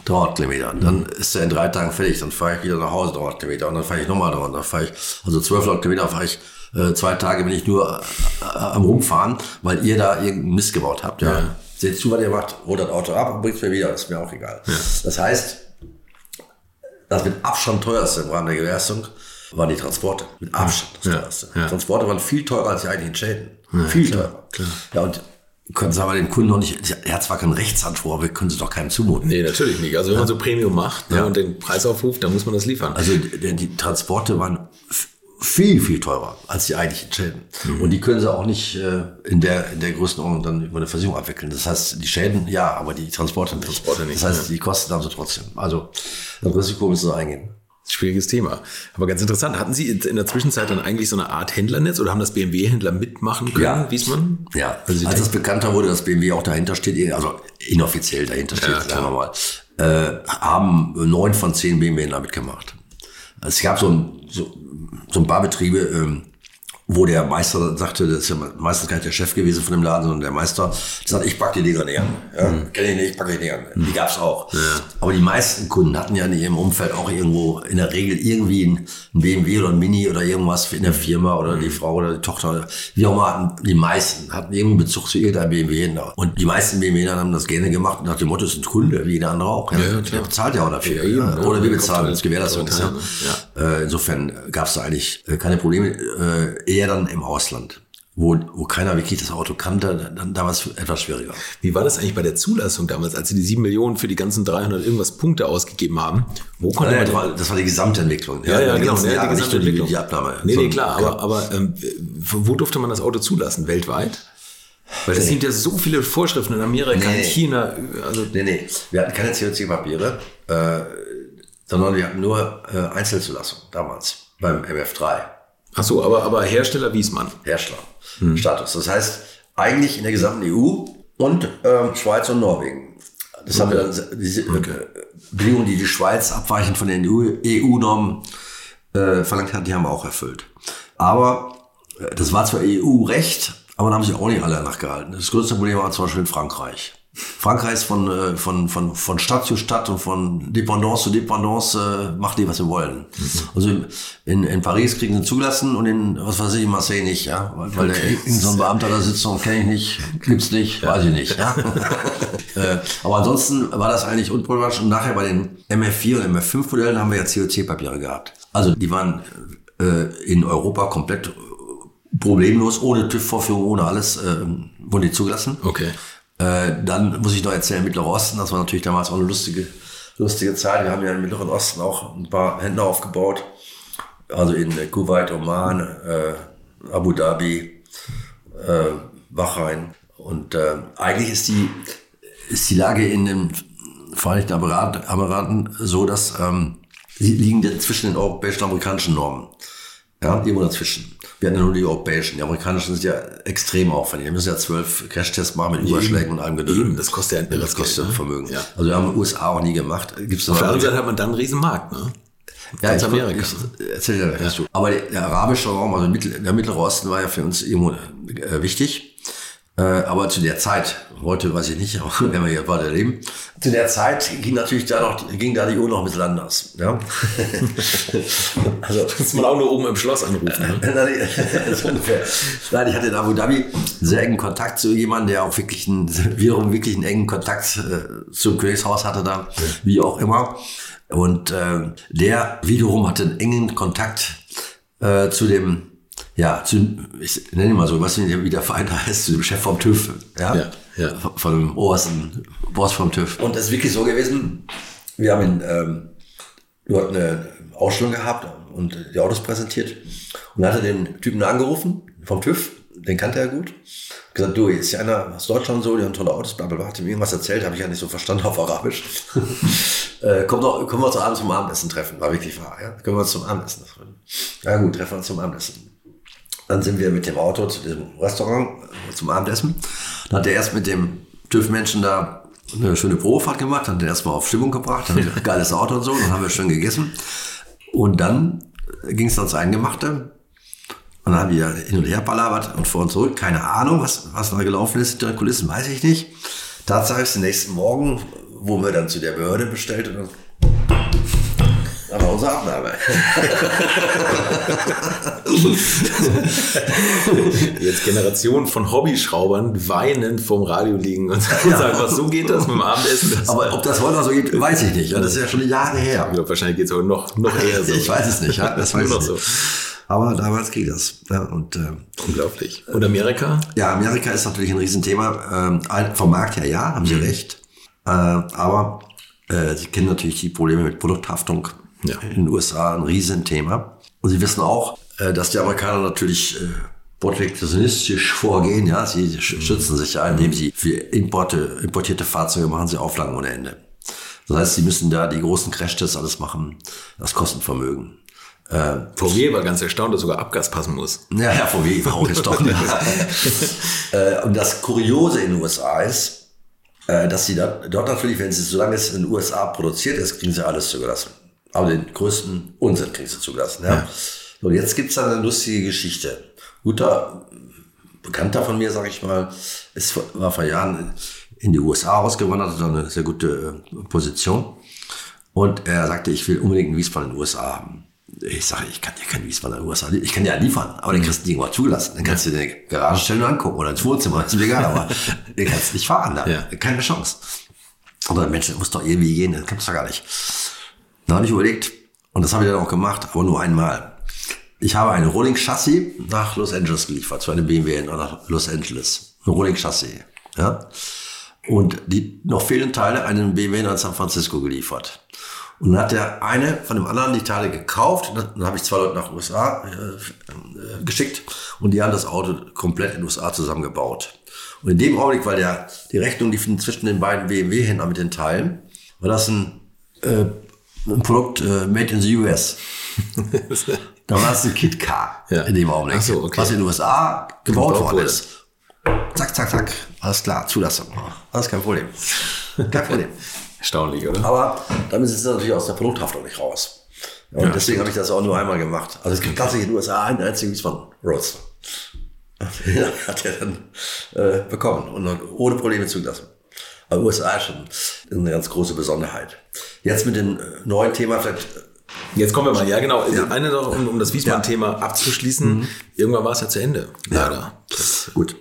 [SPEAKER 1] 300 Kilometer. Dann ist er in drei Tagen fertig, dann fahre ich wieder nach Hause 300 Kilometer und dann fahre ich nochmal 300, dann fahre ich, also 1200 Kilometer fahre ich, äh, zwei Tage bin ich nur äh, am Rumfahren, weil ihr da irgendeinen Mist gebaut habt. Ja.
[SPEAKER 3] Ja.
[SPEAKER 1] Seht zu, was ihr macht, holt das Auto ab und bringt es mir wieder, ist mir auch egal. Das heißt, das mit Abstand teuerste im Rahmen der Gewährleistung waren die Transporte. Mit Abstand das
[SPEAKER 3] Ja,
[SPEAKER 1] teuerste.
[SPEAKER 3] ja.
[SPEAKER 1] Transporte waren viel teurer als die eigentlichen Schäden. viel teurer. Ja, und können sagen wir dem Kunden noch nicht, er hat zwar keinen Rechtsanspruch, aber wir können sie doch keinem zumuten.
[SPEAKER 3] Nee, natürlich nicht. Also wenn man so Premium macht ne, und den Preis aufruft, dann muss man das liefern.
[SPEAKER 1] Also die, die Transporte waren viel, viel teurer als die eigentlichen Schäden.
[SPEAKER 3] Mhm.
[SPEAKER 1] Und die können sie auch nicht äh, in, der, in der Größenordnung dann über eine Versicherung abwickeln. Das heißt, die Schäden ja, aber die Transporte nicht.
[SPEAKER 3] Transporte nicht,
[SPEAKER 1] Das heißt, die Kosten haben sie trotzdem. Also das Risiko müssen sie eingehen.
[SPEAKER 3] Schwieriges Thema. Aber ganz interessant. Hatten Sie in der Zwischenzeit dann eigentlich so eine Art Händlernetz oder haben das BMW-Händler mitmachen können,
[SPEAKER 1] Ja.
[SPEAKER 3] Wiesmann?
[SPEAKER 1] Ja,
[SPEAKER 3] Also
[SPEAKER 1] als es bekannter wurde, dass BMW auch dahinter steht, also inoffiziell dahinter steht,
[SPEAKER 3] Ja,
[SPEAKER 1] sagen wir mal, äh, haben neun von zehn BMW damit gemacht. Es gab so ein, so, so ein paar Betriebe, ähm, wo der Meister sagte, das ist ja meistens gar nicht der Chef gewesen von dem Laden, sondern der Meister, der sagt, ich pack die Dinger nicht an. Ja, Kenn ich nicht, ich nicht an. Die gab's auch. Aber die meisten Kunden hatten ja in ihrem Umfeld auch irgendwo in der Regel irgendwie ein, BMW oder ein Mini oder irgendwas in der Firma oder die Frau oder die Tochter, wie auch immer, hatten, die meisten hatten irgendeinen Bezug zu irgendeinem BMW-Händler. Und die meisten BMW-Händler haben das gerne gemacht nach dem Motto, es ist ein Kunde, wie jeder andere auch. Ja,
[SPEAKER 3] Ja.
[SPEAKER 1] Der bezahlt ja auch dafür.
[SPEAKER 3] Ja,
[SPEAKER 1] ja.
[SPEAKER 3] ja.
[SPEAKER 1] Oder wir bezahlen, das Gewährleistung ist.
[SPEAKER 3] Vorteil,
[SPEAKER 1] Ja.
[SPEAKER 3] ne?
[SPEAKER 1] Äh, insofern gab es da eigentlich äh, keine Probleme, äh, eher dann im Ausland. Wo, wo keiner wirklich das Auto kannte, dann, da war es etwas schwieriger.
[SPEAKER 3] Wie war das eigentlich bei der Zulassung damals, als Sie die 7 Millionen für die ganzen 300 irgendwas Punkte ausgegeben haben? Wo konnte man
[SPEAKER 1] das, war, das war die Gesamtentwicklung.
[SPEAKER 3] Ja, ja,
[SPEAKER 1] die
[SPEAKER 3] genau.
[SPEAKER 1] ganzen
[SPEAKER 3] Ja,
[SPEAKER 1] Jahre,
[SPEAKER 3] die
[SPEAKER 1] nicht nur die,
[SPEAKER 3] Gesamtentwicklung.
[SPEAKER 1] die Abnahme.
[SPEAKER 3] Nee, nee, klar. Aber, aber ähm, wo durfte man das Auto zulassen? Weltweit? Weil es sind ja so viele Vorschriften in Amerika,
[SPEAKER 1] Nee,
[SPEAKER 3] in
[SPEAKER 1] nee.
[SPEAKER 3] China. Also,
[SPEAKER 1] Nee, nee, wir hatten keine COC-Papiere, äh, sondern wir hatten nur äh, Einzelzulassung damals beim MF3.
[SPEAKER 3] Ach so, aber, aber Hersteller Wiesmann.
[SPEAKER 1] Hersteller Status. Das heißt, eigentlich in der gesamten EU und ähm, Schweiz und Norwegen. Das haben wir dann, diese äh, Bedingungen, die die Schweiz abweichend von den EU-Normen äh, verlangt hat, die haben wir auch erfüllt. Aber äh, das war zwar EU-Recht, aber da haben sich auch nicht alle nachgehalten. Das größte Problem war zum Beispiel in Frankreich. Frankreich ist von, äh, von, von, von Stadt zu Stadt und von Dependance zu Dependance äh, macht die, was sie wollen. Also in, in Paris kriegen sie zugelassen und in, was weiß ich, in Marseille nicht, ja. Weil, weil der, irgend so ein Beamter da sitzt und kenne ich nicht, gibt's nicht, weiß ich nicht, ja. äh, aber ansonsten war das eigentlich unproblematisch und nachher bei den MF4 und MF5 Modellen haben wir ja COC-Papiere gehabt. Also die waren äh, in Europa komplett problemlos, ohne TÜV-Vorführung, ohne alles, äh, wurden die zugelassen.
[SPEAKER 3] Okay.
[SPEAKER 1] Äh, dann muss ich noch erzählen, Mittlerer Osten, das war natürlich damals auch eine lustige, lustige Zeit. Wir haben ja im Mittleren Osten auch ein paar Händler aufgebaut. Also in Kuwait, Oman, äh, Abu Dhabi, äh, Bahrain. Und äh, eigentlich ist die, ist die Lage in den Vereinigten Emirat- Emiraten so, dass ähm, sie liegen zwischen den europäischen und amerikanischen Normen. Ja, irgendwo dazwischen. Wir hatten ja nur die europäischen. Die amerikanischen sind ja extrem aufwendig. Wir müssen ja zwölf Crashtests machen mit Überschlägen und allem.
[SPEAKER 3] Eben, das kostet ja ein
[SPEAKER 1] Das kostet
[SPEAKER 3] Geld, ne?
[SPEAKER 1] Vermögen.
[SPEAKER 3] Ja.
[SPEAKER 1] Also wir haben in den USA auch nie gemacht. Gibt's
[SPEAKER 3] Auf der anderen Seite hat man dann einen riesen Markt, ne?
[SPEAKER 1] ja,
[SPEAKER 3] Ganz
[SPEAKER 1] ich,
[SPEAKER 3] Amerika.
[SPEAKER 1] Ich, erzähl dir das du. Aber der, der arabische Raum, also der Mittlere Osten war ja für uns irgendwo äh, wichtig. Äh, aber zu der Zeit, heute weiß ich nicht, aber wenn wir hier weiter leben, zu der Zeit ging natürlich da noch, ging da die Uhr noch ein bisschen anders. Ja? also,
[SPEAKER 3] Muss man auch nur oben im Schloss anrufen. Ne?
[SPEAKER 1] Nein, so ungefähr. Nein, ich hatte in Abu Dhabi sehr engen Kontakt zu jemandem, der auch wirklich einen, wiederum wirklich einen engen Kontakt äh, zum Königshaus hatte da, wie auch immer. Und äh, der wiederum hatte einen engen Kontakt äh, zu dem, ja, zu, ich nenne ihn mal so, was wie der Verein heißt, zu dem Chef vom TÜV. Ja,
[SPEAKER 3] Ja, ja.
[SPEAKER 1] Von, von dem obersten Boss vom TÜV. Und das ist wirklich so gewesen, wir haben ihn, ähm, dort eine Ausstellung gehabt und die Autos präsentiert. Und dann hat er den Typen angerufen vom TÜV, den kannte er gut. Gesagt, du, ist ja einer aus Deutschland so, die haben tolle Autos, bla bla bla. Hat ihm irgendwas erzählt, habe ich ja nicht so verstanden auf Arabisch. äh, komm doch, können wir uns abends zum Abendessen treffen, war wirklich wahr, ja. Können wir uns zum Abendessen treffen. Ja gut, treffen wir uns zum Abendessen. Dann sind wir mit dem Auto zu diesem Restaurant zum Abendessen. Dann hat er erst mit dem TÜV-Menschen da eine schöne Probefahrt gemacht, hat den erstmal auf Stimmung gebracht, dann geiles Auto und so, dann haben wir schön gegessen. Und dann ging es ans Eingemachte. Und dann haben wir hin und her palabert und vor und zurück. Keine Ahnung, was, was da gelaufen ist hinter den Kulissen, weiß ich nicht. Tatsache ist, den nächsten Morgen wurden wir dann zu der Behörde bestellt und dann dann war unsere Abnahme.
[SPEAKER 3] Jetzt Generationen von Hobbyschraubern weinen vorm Radio liegen und sagen, was so geht das mit dem Abendessen?
[SPEAKER 1] Aber ob das heute noch so geht, weiß ich nicht. Ja, Das ist ja schon Jahre her.
[SPEAKER 3] ja, wahrscheinlich geht es aber noch, noch eher so.
[SPEAKER 1] Ich weiß es nicht. Ja, das weiß ich nicht. Aber damals ging das. Ja, und äh,
[SPEAKER 3] Unglaublich. Und Amerika?
[SPEAKER 1] ja, Amerika ist natürlich ein Riesenthema. Ähm, vom Markt her ja, haben Sie recht. Äh, aber äh, Sie kennen natürlich die Probleme mit Produkthaftung
[SPEAKER 3] Ja.
[SPEAKER 1] in den USA, ein Riesenthema. Und Sie wissen auch, äh, dass die Amerikaner natürlich äh, protektionistisch vorgehen. Ja, sie sch- schützen sich ja, indem sie für Importe, importierte Fahrzeuge machen sie Auflagen ohne Ende. Das heißt, sie müssen da die großen Crashtests alles machen. Das kostet Vermögen.
[SPEAKER 3] Äh, VW war ganz erstaunt, dass sogar Abgas passen muss.
[SPEAKER 1] Ja, ja, VW war auch erstaunt. äh, und das Kuriose in den USA ist, äh, dass sie da, dort natürlich, wenn sie, solange es in den USA produziert ist, kriegen sie alles zugelassen. Aber den größten Unsinn kriegen sie zugelassen. Ja? ja. So, jetzt gibt's da eine lustige Geschichte. Guter Bekannter von mir, sage ich mal, ist, war vor Jahren in die USA ausgewandert, hat eine sehr gute äh, Position. Und er sagte, ich will unbedingt einen Wiesbaden in den USA haben. Ich sage, ich kann dir keinen Wiesbaden in den USA, ich kann dir ja liefern, aber den kriegst du irgendwo zugelassen. Dann kannst du dir eine Garage stellen und angucken oder ins Wohnzimmer, ist mir egal, aber den kannst du nicht fahren, da. Ja. keine Chance. Oder Mensch, das muss doch irgendwie gehen, das kannst du gar nicht. Da habe ich überlegt, und das habe ich dann auch gemacht, aber nur einmal. Ich habe ein Rolling Chassis nach Los Angeles geliefert, zu einem BMW nach Los Angeles. Ein Rolling Chassis, ja. Und die noch fehlenden Teile einen BMW nach San Francisco geliefert. Und dann hat der eine von dem anderen die Teile gekauft. Dann habe ich zwei Leute nach USA äh, äh, geschickt und die haben das Auto komplett in den USA zusammengebaut. Und in dem Augenblick, weil der, die Rechnung liefen zwischen den beiden BMW-Händlern mit den Teilen, war das ein, äh, ein Produkt äh, made in the US. da war es ein Kit Car ja. in dem Augenblick, so, okay. was in den USA gebaut, worden ist. Zack, zack, zack. Alles klar, Zulassung. Alles kein Problem. Kein Problem.
[SPEAKER 3] Erstaunlich, oder?
[SPEAKER 1] Aber damit ist es natürlich aus der Produkthaftung nicht raus. Und ja, deswegen habe ich das auch nur einmal gemacht. Also es gibt tatsächlich in den USA einen einzigen von. Den hat er dann äh, bekommen und ohne Probleme zugelassen. Aber USA ist schon eine ganz große Besonderheit. Jetzt mit dem äh, neuen Thema vielleicht
[SPEAKER 3] äh, Jetzt kommen wir mal, ja genau, ja. eine noch, um, um das Wiesmann-Thema ja. abzuschließen. Mhm. Irgendwann war es ja zu Ende, leider. Ja.
[SPEAKER 1] Gut.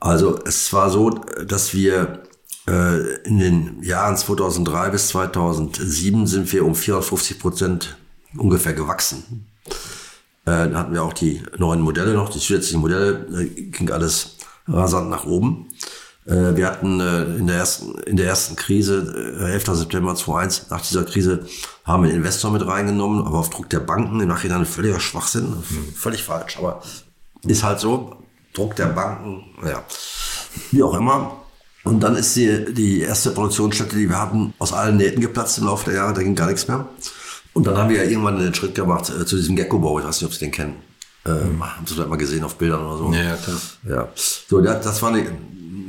[SPEAKER 1] Also es war so, dass wir äh, in den Jahren 2003 bis 2007 sind wir um 450 Prozent ungefähr gewachsen. Äh, da hatten wir auch die neuen Modelle noch, die zusätzlichen Modelle, da ging alles rasant nach oben. Äh, wir hatten in der ersten, in der ersten Krise, 11. September 2001, nach dieser Krise, haben wir einen Investor mit reingenommen, aber auf Druck der Banken, im Nachhinein völliger Schwachsinn, völlig falsch, aber ist halt so, Druck der Banken, ja, wie auch immer. Und dann ist die, die erste Produktionsstätte, die wir hatten, aus allen Nähten geplatzt im Laufe der Jahre, da ging gar nichts mehr. Und dann haben wir ja irgendwann den Schritt gemacht äh, zu diesem Gecko-Bau, ich weiß nicht, ob Sie den kennen. Äh, mhm. Haben Sie vielleicht mal gesehen auf Bildern oder so?
[SPEAKER 3] Ja, ja klar.
[SPEAKER 1] Ja. So, das, das war eine,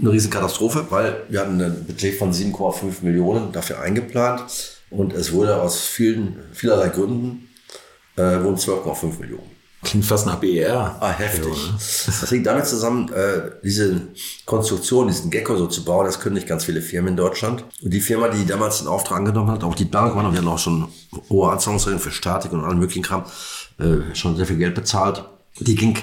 [SPEAKER 1] eine Riesenkatastrophe, weil wir hatten ein Budget von 7,5 Millionen dafür eingeplant und es wurde aus vielen, vielerlei Gründen, äh, wurden 12,5 Millionen.
[SPEAKER 3] Klingt fast nach BER.
[SPEAKER 1] Ah, heftig. Das hängt damit zusammen, äh, diese Konstruktion, diesen Gecko so zu bauen, das können nicht ganz viele Firmen in Deutschland. Und die Firma, die damals den Auftrag angenommen hat, auch die Bank wir hatten auch schon hohe Anzahlungsregeln für Statik und allen möglichen Kram, äh, schon sehr viel Geld bezahlt. Die ging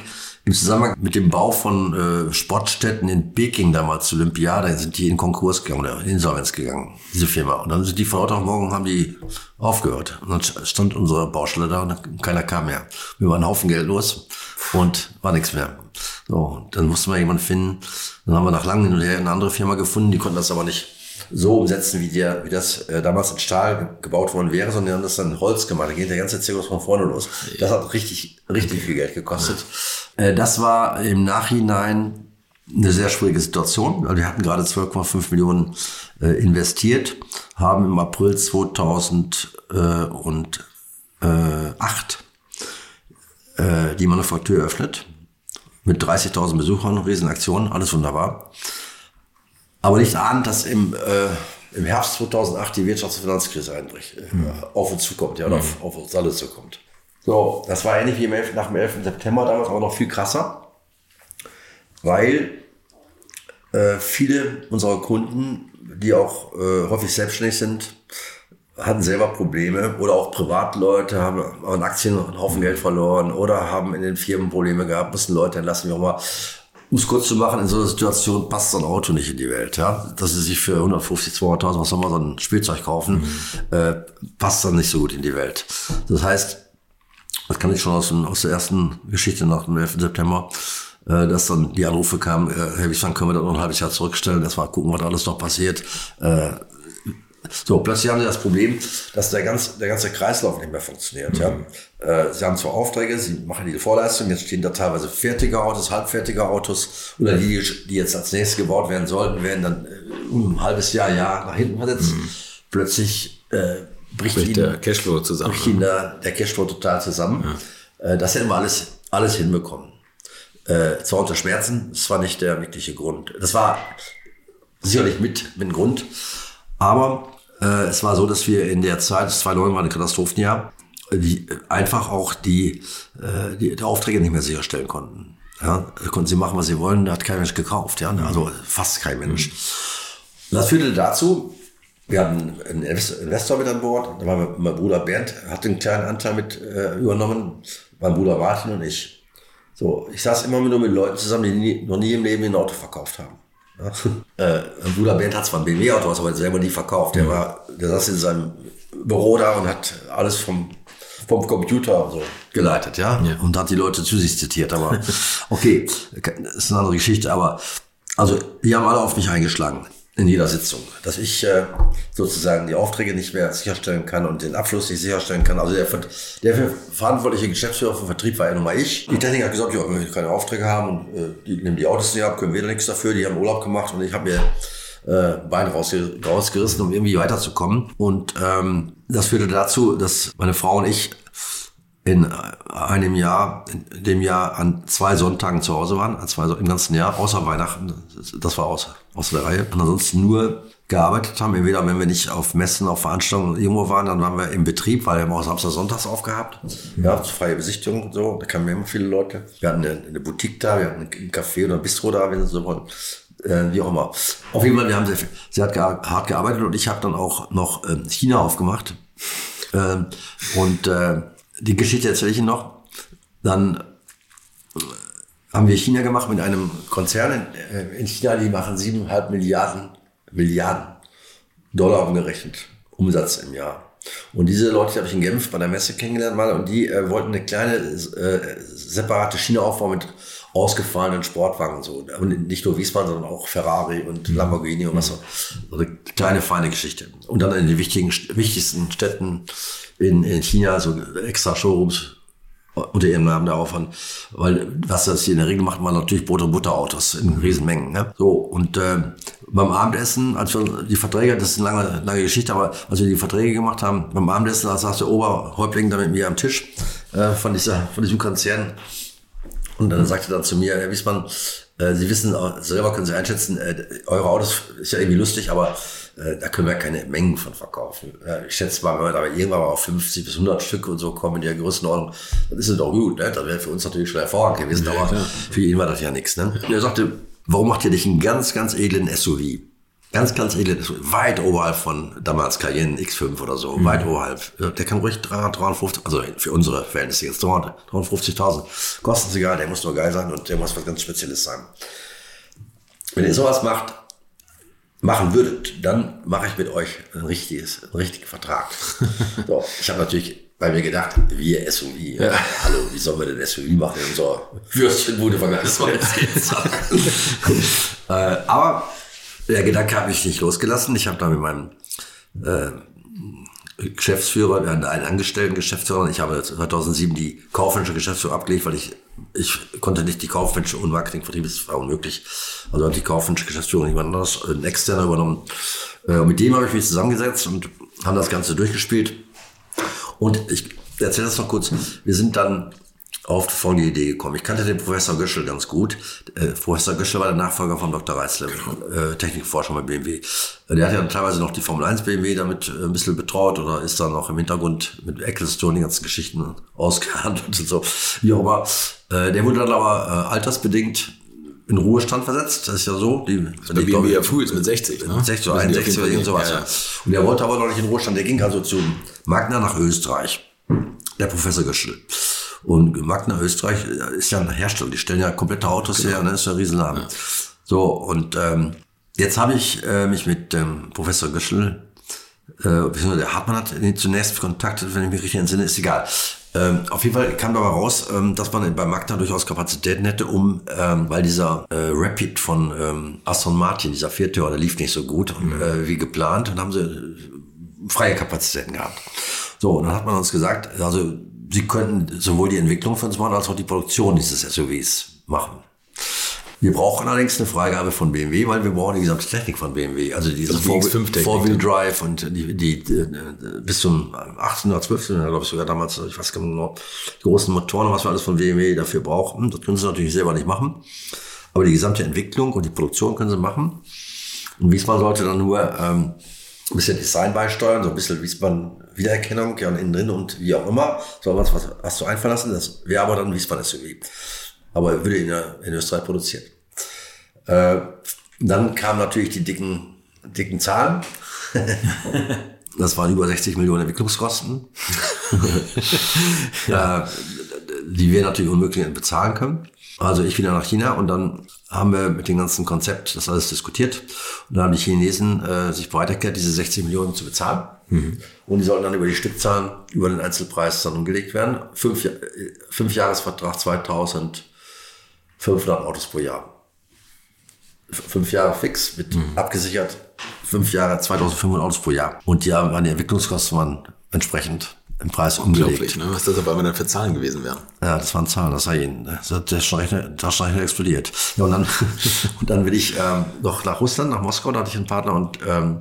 [SPEAKER 1] im Zusammenhang mit dem Bau von äh, Sportstätten in Peking damals zu Olympiade sind die in Konkurs gegangen oder in Insolvenz gegangen, diese Firma. Und dann sind die von heute auf morgen haben die aufgehört. Und dann stand unsere Baustelle da und keiner kam mehr. Wir waren einen Haufen Geld los und war nichts mehr. So, dann mussten wir jemanden finden. Dann haben wir nach langem hin und her eine andere Firma gefunden, die konnten das aber nicht so umsetzen, wie, der, wie das äh, damals in Stahl gebaut worden wäre, sondern die haben das dann in Holz gemacht. Da geht der ganze Zirkus von vorne los. Das hat richtig, richtig viel Geld gekostet. Äh, das war im Nachhinein eine sehr schwierige Situation. Wir hatten gerade 12,5 Millionen äh, investiert, haben im April 2008 äh, die Manufaktur eröffnet mit 30.000 Besuchern, Riesenaktion, alles wunderbar. Aber nicht ahnt, dass im, äh, im Herbst 2008 die Wirtschafts- und Finanzkrise einbricht, mhm. auf uns zukommt, ja, mhm. auf, auf uns alle zukommt. So, das war ähnlich wie im 11, nach dem 11. September damals, aber noch viel krasser, weil äh, viele unserer Kunden, die auch äh, häufig selbstständig sind, hatten selber Probleme oder auch Privatleute haben an Aktien einen Haufen Geld verloren oder haben in den Firmen Probleme gehabt, mussten Leute entlassen, wie auch mal. Um es kurz zu machen, in so einer Situation passt so ein Auto nicht in die Welt. Ja? Dass sie sich für 150, 200.000, was soll man, so ein Spielzeug kaufen, mhm. äh, passt dann nicht so gut in die Welt. Das heißt, das kann ich schon aus, aus der ersten Geschichte nach dem 11. September, äh, dass dann die Anrufe kamen, äh, Herr Wiesmann, können wir das noch ein halbes Jahr zurückstellen, erstmal gucken, was alles noch passiert. Äh, so, plötzlich haben sie das Problem, dass der, ganz, der ganze Kreislauf nicht mehr funktioniert. Mhm. Ja. Äh, sie haben zwar Aufträge, sie machen die Vorleistung, jetzt stehen da teilweise fertige Autos, halbfertige Autos oder die, die jetzt als nächstes gebaut werden sollten, werden dann äh, um ein halbes Jahr, Jahr nach hinten versetzt. Mhm. plötzlich äh, bricht,
[SPEAKER 3] Bricht
[SPEAKER 1] ihnen,
[SPEAKER 3] der Cashflow zusammen.
[SPEAKER 1] bricht ihnen der, der Cashflow total zusammen. Äh, das hätten wir alles, alles hinbekommen. Äh, zwar unter Schmerzen, das war nicht der wirkliche Grund. Das war sicherlich mit, mit ein Grund, aber äh, es war so, dass wir in der Zeit, das 2009 war ein Katastrophenjahr, die, einfach auch die, äh, die, die Aufträge nicht mehr sicherstellen konnten. Ja, da konnten sie machen, was sie wollen, da hat kein Mensch gekauft, ja, also fast kein Mensch. Und das führte dazu, wir hatten einen Invest- Investor mit an Bord, da war mein Bruder Bernd, hat einen kleinen Anteil mit äh, übernommen, mein Bruder Martin und ich. So, ich saß immer nur mit Leuten zusammen, die nie, noch nie im Leben ein Auto verkauft haben. Ja. Äh, mein Bruder Bernd hat zwar ein BMW-Auto, aber selber nie verkauft. Der war, der saß in seinem Büro da und hat alles vom, vom Computer so geleitet, ja? Und hat die Leute zu sich zitiert. Aber okay, das ist eine andere Geschichte. Aber also, die haben alle auf mich eingeschlagen in jeder Sitzung, dass ich äh, sozusagen die Aufträge nicht mehr sicherstellen kann und den Abschluss nicht sicherstellen kann. Also der, der ver- verantwortliche Geschäftsführer für Vertrieb war ja nun mal ich. Die Techniker hat gesagt, ja, wenn wir keine Aufträge haben und äh, die nehmen die Autos nicht ab, können wir da nichts dafür. Die haben Urlaub gemacht und ich habe mir äh, Bein rausge rausgerissen, um irgendwie weiterzukommen. Und ähm, das führte dazu, dass meine Frau und ich in einem Jahr, in dem Jahr an zwei Sonntagen zu Hause waren, an zwei, im ganzen Jahr, außer Weihnachten, das war außer, außer der Reihe. Und ansonsten nur gearbeitet haben, entweder wenn wir nicht auf Messen, auf Veranstaltungen irgendwo waren, dann waren wir im Betrieb, weil wir haben auch Samstag, Sonntags aufgehabt. Ja, freie Besichtigung und so, da kamen immer viele Leute. Wir hatten eine, eine Boutique da, wir hatten ein Café oder ein Bistro da, wenn Sie so wollen. Äh, wie auch immer. Auf jeden Fall, wir haben sehr, viel, sehr hart gearbeitet und ich habe dann auch noch ähm, China aufgemacht. Ähm, und äh, die Geschichte erzähle ich Ihnen noch. Dann äh, haben wir China gemacht mit einem Konzern in, äh, in China, die machen siebeneinhalb Milliarden, Milliarden Dollar umgerechnet Umsatz im Jahr. Und diese Leute die habe ich in Genf bei der Messe kennengelernt mal und die äh, wollten eine kleine äh, separate China aufbauen mit ausgefallenen Sportwagen so und nicht nur Wiesbaden, sondern auch Ferrari und Lamborghini und was so. so eine kleine feine Geschichte. Und dann in den wichtigen, wichtigsten Städten in, in China so extra Showrooms unter ihrem Namen darauf an, weil was das hier in der Regel macht, man natürlich Brot- und Butterautos in Riesenmengen. Ne? So, und äh, beim Abendessen, als wir die Verträge, das ist eine lange, lange Geschichte, aber als wir die Verträge gemacht haben, beim Abendessen, da saß der Oberhäuptling da mit mir am Tisch äh, von, dieser, von diesem Konzern und dann sagte er dann zu mir, Herr Wiesmann, äh, Sie wissen, selber können Sie einschätzen, äh, eure Autos ist ja irgendwie lustig, aber äh, da können wir keine Mengen von verkaufen. Äh, ich schätze mal, wenn wir aber irgendwann mal auf 50 bis 100 Stück und so kommen in der Größenordnung, dann ist es doch gut. Ne? Das wäre für uns natürlich schon hervorragend gewesen, aber für ihn war das ja nichts. Ne? Und er sagte, warum macht ihr nicht einen ganz, ganz edlen SUV? Ganz, ganz edel, SUV, weit oberhalb von damals Cayenne X5 oder so, weit oberhalb. Der kann ruhig 300, 350, also für unsere Verhältnisse jetzt 300, 350.000. Kosten ist egal, der muss nur geil sein und der muss was ganz Spezielles sein. Wenn ihr sowas macht, machen würdet, dann mache ich mit euch ein richtiges, einen richtigen Vertrag. so, ich habe natürlich bei mir gedacht, wir SUV. Ja. Hallo, wie sollen wir denn SUV machen in unserer Würstchenbude vergleichsweise? äh, aber der Gedanke hat mich nicht losgelassen. Ich habe da mit meinem äh, Geschäftsführer, wir hatten einen angestellten Geschäftsführer. Ich habe 2007 die kaufmännische Geschäftsführung abgelegt, weil ich, ich konnte nicht die kaufmännische und Marketingvertrieb, das war unmöglich. Also hat die kaufmännische Geschäftsführung jemand anderes, ein externer übernommen. Äh, mit dem habe ich mich zusammengesetzt und haben das Ganze durchgespielt. Und ich erzähle das noch kurz. Wir sind dann auf folgende Idee gekommen. Ich kannte den Professor Göschel ganz gut. Äh, Professor Göschel war der Nachfolger von Dr. Reitzle, äh, Technikforscher bei BMW. Äh, Der hat ja teilweise noch die Formel 1 BMW damit äh, ein bisschen betreut oder ist dann auch im Hintergrund mit Ecclestone die ganzen Geschichten ausgehandelt und so. Wie auch immer. Äh, Der wurde dann aber äh, altersbedingt in Ruhestand versetzt. Das ist ja so. Die,
[SPEAKER 3] Der BMW ja früh ist mit 60. Ne?
[SPEAKER 1] 60 oder
[SPEAKER 3] Müssen die auf
[SPEAKER 1] 61 oder irgend sowas.
[SPEAKER 3] gehen.
[SPEAKER 1] Ja. Und er wollte aber noch nicht in Ruhestand. Der ging also zu Magna nach Österreich. Der Professor Göschel. Und Magna Österreich ist ja ein Hersteller. Die stellen ja komplette Autos her. Ne? ist ja ein Riesenladen. So, und ähm, jetzt habe ich äh, mich mit dem Professor Göschel äh, beziehungsweise der Hartmann hat ihn zunächst kontaktet, wenn ich mich richtig entsinne, ist egal. Ähm, auf jeden Fall kam dabei raus, ähm, dass man bei Magna durchaus Kapazitäten hätte, um, ähm, weil dieser äh, Rapid von ähm, Aston Martin, dieser Viertürer, der lief nicht so gut und, äh, wie geplant und haben sie äh, freie Kapazitäten gehabt. So, und dann hat man uns gesagt, also sie könnten sowohl die Entwicklung uns machen, als auch die Produktion dieses SUVs machen. Wir brauchen allerdings eine Freigabe von BMW, weil wir brauchen die gesamte Technik von BMW. Also diese
[SPEAKER 3] Also die X5-Technik.
[SPEAKER 1] Four-Wheel Drive und die, die, äh, bis zum 18 oder 12, glaube ich sogar damals, ich weiß gar nicht genau, die großen Motoren, was wir alles von BMW dafür brauchen. Das können sie natürlich selber nicht machen. Aber die gesamte Entwicklung und die Produktion können sie machen. Und Wiesmann sollte dann nur ähm, ein bisschen Design beisteuern, so ein bisschen Wiesmann Wiedererkennung, ja, und innen drin und wie auch immer. So was, was hast du einfallen lassen? Das wäre aber dann Wiesmann SUV. Aber er würde in, der, in Österreich produziert. Äh, dann kamen natürlich die dicken, dicken Zahlen. Das waren über 60 Millionen Entwicklungskosten, ja. die wir natürlich unmöglich bezahlen können. Also ich wieder nach China und dann haben wir mit dem ganzen Konzept das alles diskutiert. Und dann haben die Chinesen äh, sich bereit erklärt, diese 60 Millionen zu bezahlen. Mhm. Und die sollten dann über die Stückzahlen, über den Einzelpreis dann umgelegt werden. Fünf, fünf Jahresvertrag 2500 Autos pro Jahr. Fünf Jahre fix, mit mhm. abgesichert, fünf Jahre 2500 Autos pro Jahr. Und die haben, die Entwicklungskosten waren entsprechend im Preis umgelegt.
[SPEAKER 3] Ne? Was das aber dann für Zahlen gewesen wären.
[SPEAKER 1] Ja, das waren Zahlen, das war ihn. Der Taschenrechner, Taschenrechner explodiert. Ja, und dann, und dann will ich ähm, noch nach Russland, nach Moskau, da hatte ich einen Partner und, ähm,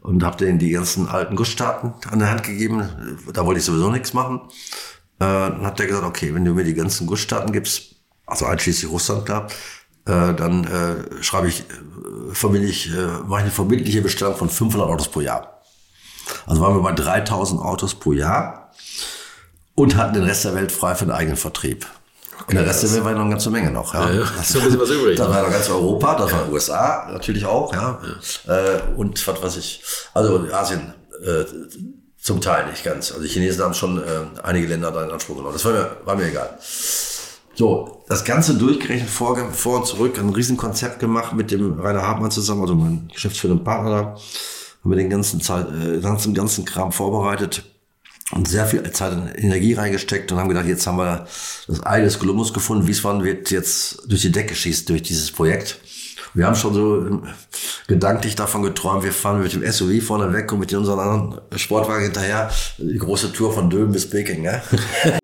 [SPEAKER 1] und habe denen die ganzen alten Gussstaaten an der Hand gegeben. Da wollte ich sowieso nichts machen. Äh, dann hat der gesagt, okay, wenn du mir die ganzen Gussstaaten gibst, also einschließlich Russland, klar, äh, dann äh, schreibe ich, äh, verbindlich, äh, mache ich eine verbindliche Bestellung von 500 Autos pro Jahr. Also waren wir bei 3000 Autos pro Jahr und hatten den Rest der Welt frei für den eigenen Vertrieb. Okay, und der Rest der Welt war ja noch eine ganze Menge noch. Ja.
[SPEAKER 3] Ja, ist ein bisschen was übrig.
[SPEAKER 1] Da war noch ganz Europa, das war USA natürlich auch, ja. ja. Äh, und was weiß ich, also Asien äh, zum Teil nicht ganz. Also die Chinesen haben schon äh, einige Länder da in Anspruch genommen. Das war mir, war mir egal. So, das Ganze durchgerechnet, vor, vor und zurück, ein Riesenkonzept gemacht mit dem Rainer Hartmann zusammen, also mein geschäftsführenden Partner da. Haben wir den ganzen, Zeit, äh, ganzen, ganzen Kram vorbereitet und sehr viel Zeit und Energie reingesteckt und haben gedacht, jetzt haben wir das Ei des Kolumbus gefunden. Wiesbaden wird jetzt durch die Decke schießt durch dieses Projekt. Wir haben schon so gedanklich davon geträumt, wir fahren mit dem SUV vorne weg und mit unseren anderen Sportwagen hinterher die große Tour von Döben bis Peking. Ne?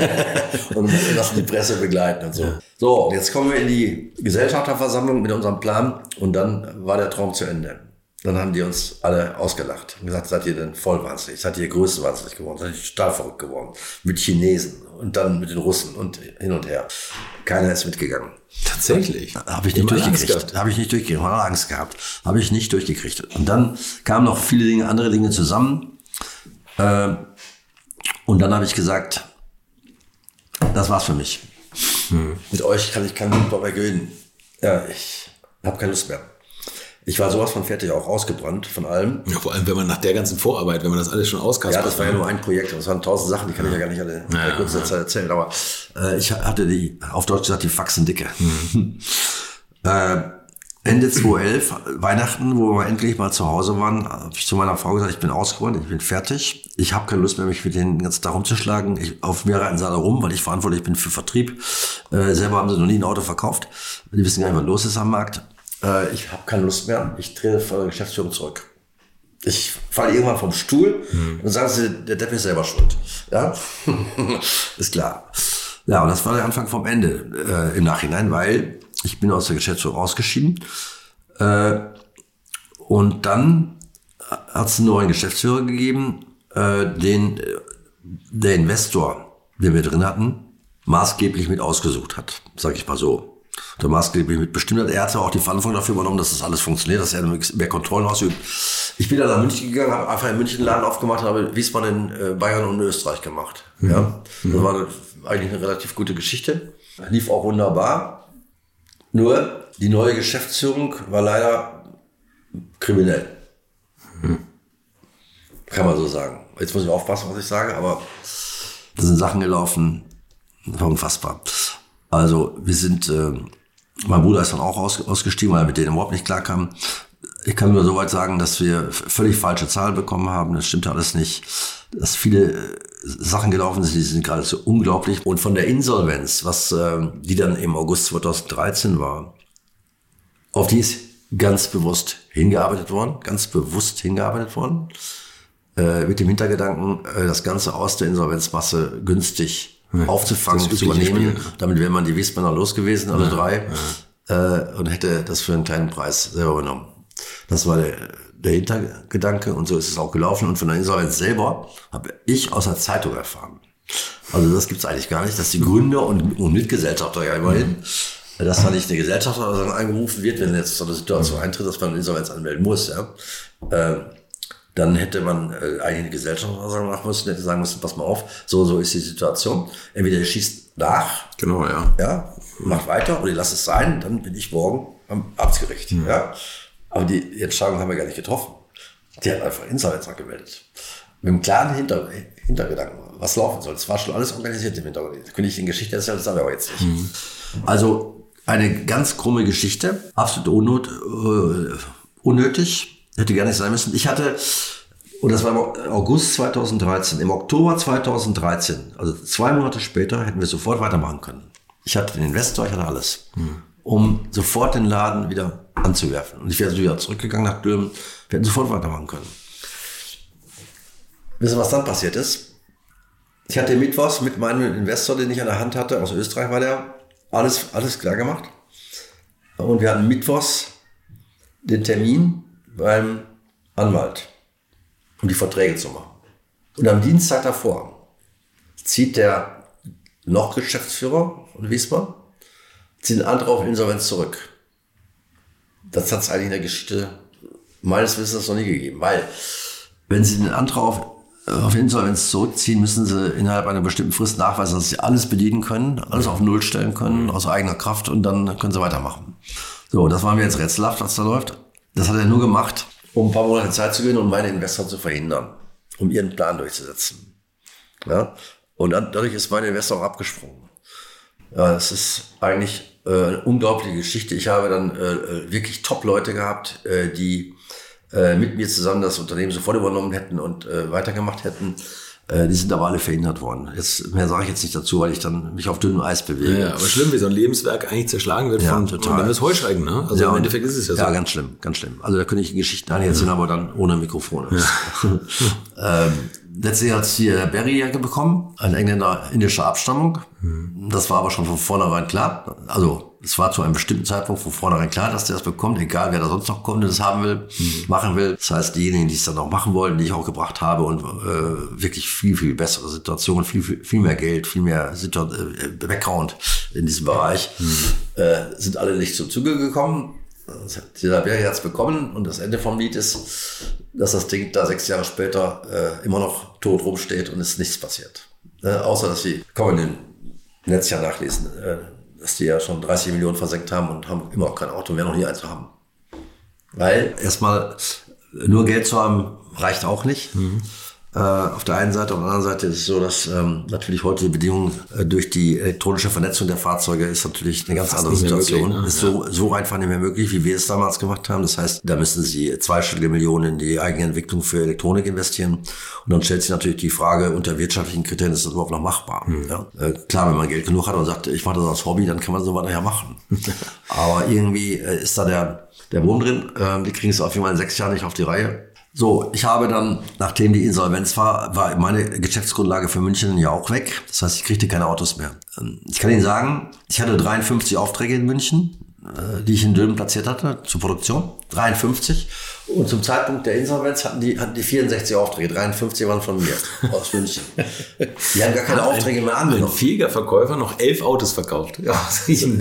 [SPEAKER 1] und lassen die Presse begleiten und so. So, jetzt kommen wir in die Gesellschafterversammlung mit unserem Plan und dann war der Traum zu Ende. dann haben die uns alle ausgelacht und gesagt, seid ihr denn voll wahnsinnig, seid ihr größenwahnsinnig geworden, seid ihr total verrückt geworden. Mit Chinesen und dann mit den Russen und hin und her. Keiner ist mitgegangen.
[SPEAKER 3] Tatsächlich.
[SPEAKER 1] Habe ich nicht durchgekriegt. Habe ich nicht durchgekriegt. Habe Angst gehabt. Habe ich nicht durchgekriegt. Und dann kamen noch viele Dinge, andere Dinge zusammen. Äh, und dann habe ich gesagt, das war's für mich. Mit euch kann ich keinen Fußball mehr gewinnen. Ja, ich habe keine Lust mehr. Ich war sowas von fertig, auch ausgebrannt von allem.
[SPEAKER 3] Ja, vor allem, wenn man nach der ganzen Vorarbeit, wenn man das alles schon auskaspert.
[SPEAKER 1] Ja, das war ja nur ein Projekt. Das waren tausend Sachen, die kann ich ja gar nicht alle in
[SPEAKER 3] Ja,
[SPEAKER 1] der kurzen Zeit erzählen. Aber äh, ich hatte die, auf Deutsch gesagt, die Faxen dicke. äh, Ende 2011, Weihnachten, wo wir endlich mal zu Hause waren, habe ich zu meiner Frau gesagt, ich bin ausgeräumt, ich bin fertig. Ich habe keine Lust mehr, mich mit den ganzen Tag rumzuschlagen. Ich, auf sie alle rum, weil ich verantwortlich bin für Vertrieb. Äh, selber haben sie noch nie ein Auto verkauft. Die wissen gar nicht, was los ist am Markt. Äh, ich habe keine Lust mehr. Ich trete von der Geschäftsführung zurück. Ich falle irgendwann vom Stuhl und sagen sie, der Depp ist selber schuld. Ja, ist klar. Ja, und das war der Anfang vom Ende äh, im Nachhinein, weil ich bin aus der Geschäftsführung ausgeschieden. Äh, und dann hat es einen neuen Geschäftsführer gegeben, äh, den der Investor, den wir drin hatten, maßgeblich mit ausgesucht hat, sage ich mal so. Der maßgeblich mit bestimmt hat. Er hatte auch die Verantwortung dafür übernommen, dass das alles funktioniert, dass er mehr Kontrollen ausübt. Ich bin dann nach München gegangen, habe einfach in München einen Laden aufgemacht, habe Wiesbaden in äh, Bayern und Österreich gemacht. Ja, das war eigentlich eine relativ gute Geschichte. Lief auch wunderbar. Nur die neue Geschäftsführung war leider kriminell. Kann man so sagen. Jetzt muss ich aufpassen, was ich sage, aber da sind Sachen gelaufen, war unfassbar. Also wir sind, äh, mein Bruder ist dann auch aus, ausgestiegen, weil er mit denen überhaupt nicht klarkam. Ich kann nur soweit sagen, dass wir völlig falsche Zahlen bekommen haben. Das stimmt alles nicht. Dass viele äh, Sachen gelaufen sind, die sind geradezu unglaublich. Und von der Insolvenz, was äh, die dann im August 2013 war, auf die ist ganz bewusst hingearbeitet worden, ganz bewusst hingearbeitet worden, äh, mit dem Hintergedanken, äh, das Ganze aus der Insolvenzmasse günstig aufzufangen,
[SPEAKER 3] das
[SPEAKER 1] zu übernehmen. Damit wären man die Wiesbadener los gewesen, alle drei, äh, und hätte das für einen kleinen Preis selber übernommen. Das war der, der Hintergedanke und so ist es auch gelaufen. Und von der Insolvenz selber habe ich aus der Zeitung erfahren. Also das gibt's eigentlich gar nicht, dass die Gründer und, und Mitgesellschafter ja immerhin, dass da nicht eine Gesellschafter sondern angerufen wird, wenn jetzt so eine Situation eintritt, dass man eine Insolvenz anmelden muss. Ja. Äh, dann hätte man äh, eigentlich eine Gesellschafterversammlung machen müssen, hätte sagen müssen, pass mal auf, so so ist die Situation. Entweder ihr schießt nach,
[SPEAKER 3] Genau, ja.
[SPEAKER 1] ja, macht weiter oder ihr lasst es sein, dann bin ich morgen am Amtsgericht. Ja. Aber die, Entscheidung haben wir gar nicht getroffen. Die hat einfach Insolvenz angemeldet. Mit einem klaren Hinter, Hintergedanken, was laufen soll. Es war schon alles organisiert im Hintergrund. Da könnte ich in Geschichte erzählen, das sagen wir aber jetzt nicht. Also eine ganz krumme Geschichte, absolut äh, unnötig, hätte gar nicht sein müssen. Ich hatte, und das war im August 2013, im Oktober 2013, also zwei Monate später, hätten wir sofort weitermachen können. Ich hatte den Investor, ich hatte alles, um sofort den Laden wieder anzuwerfen. Und ich wäre wieder zurückgegangen nach Dülmen, wir hätten sofort weitermachen können. Wissen was dann passiert ist? Ich hatte mittwochs mit meinem Investor, den ich an der Hand hatte, aus Österreich war der, alles, alles klar gemacht. Und wir hatten mittwochs den Termin beim Anwalt, um die Verträge zu machen. Und am Dienstag davor zieht der noch Geschäftsführer von Wiesbaden, zieht einen Antrag auf Insolvenz zurück. Das hat es eigentlich in der Geschichte meines Wissens noch nie gegeben, weil wenn Sie den Antrag auf, auf Insolvenz zurückziehen, müssen Sie innerhalb einer bestimmten Frist nachweisen, dass Sie alles bedienen können, alles auf Null stellen können, aus eigener Kraft und dann können Sie weitermachen. So, das war mir jetzt rätselhaft, was da läuft. Das hat er nur gemacht, um ein paar Monate Zeit zu gewinnen und meine Investoren zu verhindern, um ihren Plan durchzusetzen. Ja? Und dann, dadurch ist mein Investor auch abgesprungen. Ja, das ist eigentlich äh, eine unglaubliche Geschichte. Ich habe dann äh, äh, wirklich Top-Leute gehabt, äh, die äh, mit mir zusammen das Unternehmen sofort übernommen hätten und äh, weitergemacht hätten. Äh, die sind aber alle verhindert worden. Jetzt, mehr sage ich jetzt nicht dazu, weil ich dann mich auf dünnem Eis bewege.
[SPEAKER 3] Ja, aber schlimm, wie so ein Lebenswerk eigentlich zerschlagen wird
[SPEAKER 1] Ja,
[SPEAKER 3] von,
[SPEAKER 1] total.
[SPEAKER 3] Heuschrecken, ne? Also im
[SPEAKER 1] und-
[SPEAKER 3] Endeffekt ist es ja so.
[SPEAKER 1] Ja, ganz schlimm, ganz schlimm. Also da könnte ich Geschichten an erzählen, aber dann ohne Mikrofon. ähm, letztlich hat hier der Barry bekommen, ein Engländer indischer Abstammung. Das war aber schon von vornherein klar. Also es war zu einem bestimmten Zeitpunkt von vornherein klar, dass der das bekommt, egal wer da sonst noch kommt und das haben will, mhm. machen will. Das heißt, diejenigen, die es dann auch machen wollen, die ich auch gebracht habe und äh, wirklich viel, viel bessere Situationen, viel, viel, viel mehr Geld, viel mehr Situ äh, Background in diesem Bereich, mhm. äh, sind alle nicht zum Zuge gekommen. Das hat dieser Berg jetzt bekommen und das Ende vom Lied ist, dass das Ding da sechs Jahre später äh, immer noch tot rumsteht und es nichts passiert. Äh, außer, dass sie, kommen in den Netz ja nachlesen, äh, dass die ja schon 30 Millionen versenkt haben und haben immer noch kein Auto, mehr noch nie eins haben. Weil erstmal nur Geld zu haben reicht auch nicht. Mhm. Äh, auf der einen Seite, auf der anderen Seite ist es so, dass ähm, natürlich heute die Bedingungen äh, durch die elektronische Vernetzung der Fahrzeuge ist natürlich eine ganz Fast andere Situation. Möglich, ne? Ist so, so einfach nicht mehr möglich, wie wir es damals gemacht haben. Das heißt, da müssen sie zweistellige Millionen in die eigene Entwicklung für Elektronik investieren. Und dann stellt sich natürlich die Frage, unter wirtschaftlichen Kriterien ist das überhaupt noch machbar. Mhm. Ja? Äh, klar, wenn man Geld genug hat und sagt, ich mache das als Hobby, dann kann man so weiter ja machen. Aber irgendwie äh, ist da der, der Wurm drin. Ähm, die kriegen es auf jeden Fall in sechs Jahren nicht auf die Reihe. So, ich habe dann, nachdem die Insolvenz war, war meine Geschäftsgrundlage für München ja auch weg. Das heißt, ich kriegte keine Autos mehr. Ähm, ich kann Ihnen sagen, ich hatte 53 Aufträge in München, äh, die ich in Dülmen platziert hatte zur Produktion. 53. Und zum Zeitpunkt der Insolvenz hatten die, hatten die 64 Aufträge. 53 waren von mir aus München. Die haben gar keine Aufträge mehr angenommen.
[SPEAKER 3] Ein fähiger Verkäufer noch elf Autos verkauft.
[SPEAKER 1] Ja,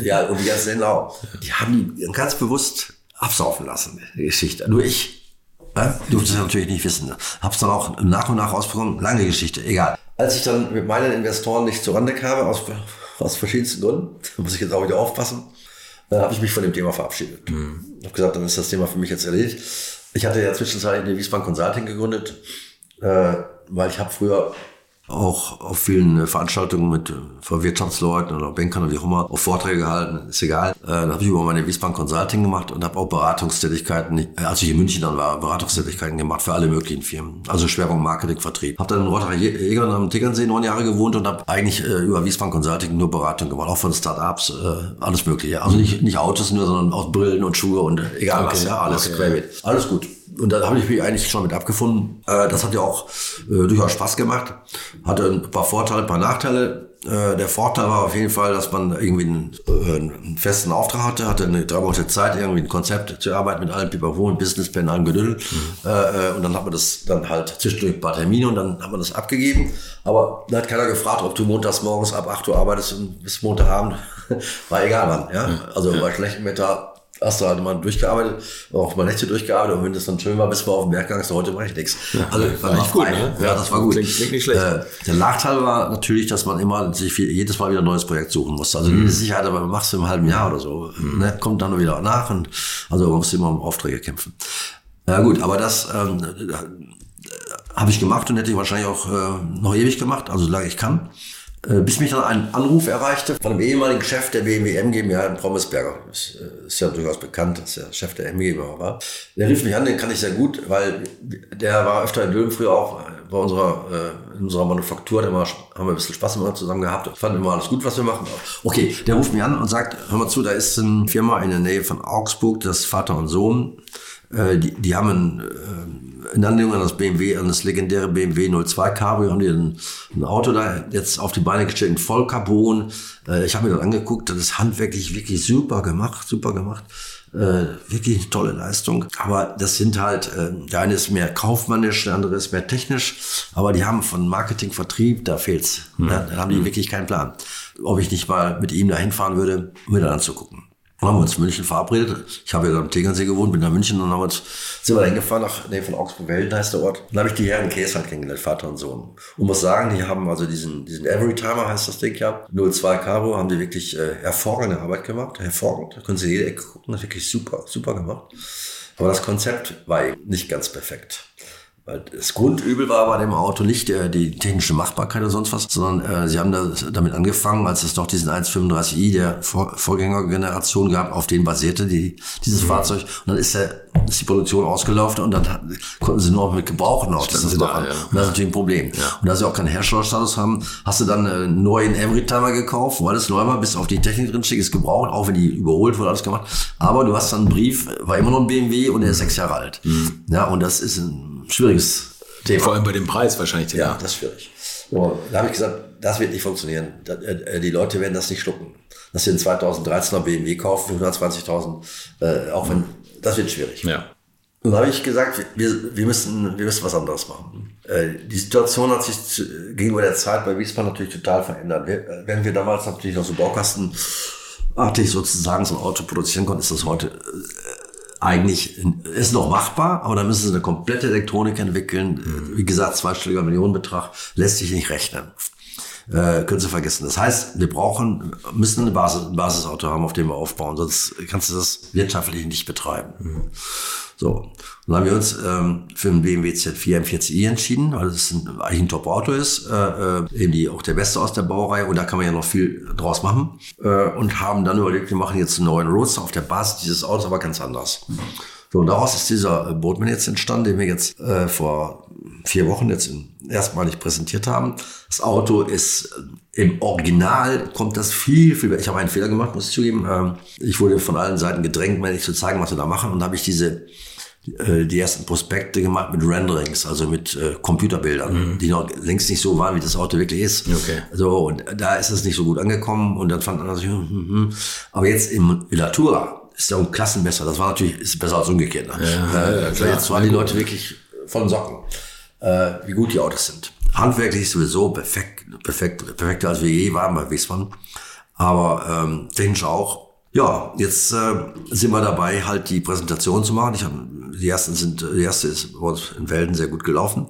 [SPEAKER 1] ja und die ganzen Händler auch. Die haben die ganz bewusst absaufen lassen, die Geschichte. Nur ich durfte es natürlich nicht wissen. Hab's dann auch nach und nach ausbekommen. Lange Geschichte, egal. Als ich dann mit meinen Investoren nicht zurande kam, aus, aus verschiedensten Gründen, da muss ich jetzt auch wieder aufpassen, äh, habe ich mich von dem Thema verabschiedet. Mhm. habe gesagt, dann ist das Thema für mich jetzt erledigt. Ich hatte ja zwischenzeitlich eine Wiesbaden Consulting gegründet, äh, weil ich habe früher auch auf vielen äh, Veranstaltungen mit äh, Wirtschaftsleuten oder Bankern oder wie auch immer auch Vorträge gehalten, ist egal. Äh, da habe ich über meine Wiesbaden Consulting gemacht und habe auch Beratungstätigkeiten, als ich in München dann war, Beratungstätigkeiten gemacht für alle möglichen Firmen. Also Schwerpunkt Marketing, Vertrieb. Habe dann in Rotterdam am Tegernsee neun Jahre gewohnt und habe eigentlich über Wiesbaden Consulting nur Beratung gemacht, auch von Startups, alles mögliche. Also nicht, nicht Autos nur, sondern auch Brillen und Schuhe und egal okay. was, ja, alles okay. Alles gut und da habe ich mich eigentlich schon mit abgefunden. Äh, das hat ja auch äh, durchaus Spaß gemacht. Hatte ein paar Vorteile, ein paar Nachteile. Äh, der Vorteil war auf jeden Fall, dass man irgendwie einen, einen festen Auftrag hatte, hatte eine drei Monate Zeit, irgendwie ein Konzept zu arbeiten mit allen Pipapo, ein Businessplan, allem Geduld. Mhm. Und dann hat man das dann halt zwischendurch ein paar Termine und dann hat man das abgegeben. Aber da hat keiner gefragt, ob du montags morgens ab 8 Uhr arbeitest und bis Montagabend. War egal wann, ja. Also bei schlechtem Wetter hast du halt mal durchgearbeitet, auch mal Nächte durchgearbeitet und wenn das dann schön war, bis wir auf den Berg gegangen, heute mache ich nichts. Also war, war gut, ne? Ja, das war gut. Klingt, klingt nicht schlecht. Äh, der Nachteil war natürlich, dass man immer sich viel, jedes Mal wieder ein neues Projekt suchen musste. Also mhm. die Sicherheit, aber machst du im halben Jahr oder so, mhm. ne? kommt dann wieder nach und also man muss immer um Aufträge kämpfen. Ja gut, aber das ähm, äh, habe ich gemacht und hätte ich wahrscheinlich auch äh, noch ewig gemacht, also solange ich kann. Äh, bis mich dann ein Anruf erreichte von einem ehemaligen Chef der BMW M GmbH in Promisberger. Das äh, ist ja durchaus bekannt, dass er Chef der M war. Der rief mich an, den kann ich sehr gut, weil der war öfter in Dülmen früher auch bei unserer, äh, in unserer Manufaktur, da haben wir ein bisschen Spaß immer zusammen gehabt. Fanden immer alles gut, was wir machen. Okay, der ruft mich an und sagt, hör mal zu, da ist eine Firma in der Nähe von Augsburg, das Vater und Sohn. Die, die haben ein, in Anlehnung an das BMW, an das legendäre BMW 02 Cabrio, haben die ein, ein Auto da jetzt auf die Beine gestellt, in Vollcarbon. Äh, ich habe mir das angeguckt, das ist handwerklich wirklich super gemacht, super gemacht. Äh, wirklich eine tolle Leistung. Aber das sind halt, äh, der eine ist mehr kaufmännisch, der andere ist mehr technisch. Aber die haben von Marketing, Vertrieb, da fehlt's. Mhm. Da, da haben die hm. wirklich keinen Plan. Ob ich nicht mal mit ihm da hinfahren würde, um mir dann anzugucken. Haben wir uns in München verabredet. Ich habe ja am Tegernsee gewohnt, bin nach München und haben uns, sind wir da hingefahren, nach Nähe von Augsburg-Welden heißt der Ort. Dann habe ich die Herren Käse halt kennengelernt, Vater und Sohn. Und muss sagen, die haben also diesen, diesen Every-Timer heißt das Ding ja, 02 Caro, haben die wirklich äh, hervorragende Arbeit gemacht, hervorragend. Da können Sie jede Ecke gucken, das ist wirklich super, super gemacht. Aber das Konzept war eben nicht ganz perfekt. Das Grundübel war bei dem Auto nicht äh, die technische Machbarkeit oder sonst was, sondern äh, sie haben da, damit angefangen, als es noch diesen 135i der Vor Vorgängergeneration gab, auf den basierte die, dieses mhm. Fahrzeug. Und dann ist, der, ist die Produktion ausgelaufen und dann hat, konnten sie nur noch mit gebrauchten Autos das machen. Da, ja. Und das ist natürlich ein Problem. Ja. Und da sie auch keinen Herstellerstatus haben, hast du dann einen neuen Every-Timer gekauft, weil es neu war, bis auf die Technik drin steht, ist gebraucht, auch wenn die überholt wurde, alles gemacht. Aber du hast dann einen Brief, war immer noch ein BMW und er ist sechs Jahre alt. Mhm. Ja, und das ist ein schwieriges Thema.
[SPEAKER 3] Vor allem bei dem Preis wahrscheinlich.
[SPEAKER 1] Ja, das ist schwierig. So, da habe ich gesagt, das wird nicht funktionieren. Äh, die Leute werden das nicht schlucken. Dass sie einen 2013er BMW kaufen für 120.000, äh, auch wenn, das wird schwierig.
[SPEAKER 3] Ja.
[SPEAKER 1] Dann habe ich gesagt, wir, wir, müssen, wir müssen was anderes machen. Äh, die Situation hat sich zu, gegenüber der Zeit bei Wiesbaden natürlich total verändert. Wir, wenn wir damals natürlich noch so Baukastenartig sozusagen so ein Auto produzieren konnten, ist das heute äh, eigentlich ist noch machbar, aber da müssen sie eine komplette Elektronik entwickeln. Mhm. Wie gesagt, zweistelliger Millionenbetrag lässt sich nicht rechnen. Äh, können Sie vergessen. Das heißt, wir brauchen, müssen eine Basis, ein Basisauto haben, auf dem wir aufbauen, sonst kannst du das wirtschaftlich nicht betreiben. Mhm. So, dann haben wir uns ähm, für den BMW Z4 M40i entschieden, weil es ein, eigentlich ein Top-Auto ist, äh, äh, eben die auch der beste aus der Baureihe und da kann man ja noch viel draus machen äh, und haben dann überlegt, wir machen jetzt einen neuen Roadster auf der Basis dieses Autos, aber ganz anders. So, und daraus ist dieser Boatman jetzt entstanden, den wir jetzt äh, vor vier Wochen jetzt erstmalig präsentiert haben. Das Auto ist äh, im Original kommt das viel, viel besser. Ich habe einen Fehler gemacht, muss ich zugeben. Ähm, ich wurde von allen Seiten gedrängt, mir nicht zu zeigen, was wir da machen. Und da habe ich diese äh, die ersten Prospekte gemacht mit Renderings, also mit äh, Computerbildern, mhm. die noch längst nicht so waren, wie das Auto wirklich ist.
[SPEAKER 3] Okay.
[SPEAKER 1] So, und da ist es nicht so gut angekommen und dann fand man sich, hm, hm, hm. aber jetzt im Villatura ist der um Klassen besser. Das war natürlich ist besser als umgekehrt. Ne? Ja, äh, ja, jetzt waren die Leute wirklich von Socken, äh, wie gut die Autos sind. Handwerklich sowieso perfekt, perfekt, perfekter als wir je waren bei Wiesmann. Aber ähm, technisch auch ja, jetzt äh, sind wir dabei, halt die Präsentation zu machen. Ich hab, die ersten sind, die erste ist bei uns in Welden sehr gut gelaufen.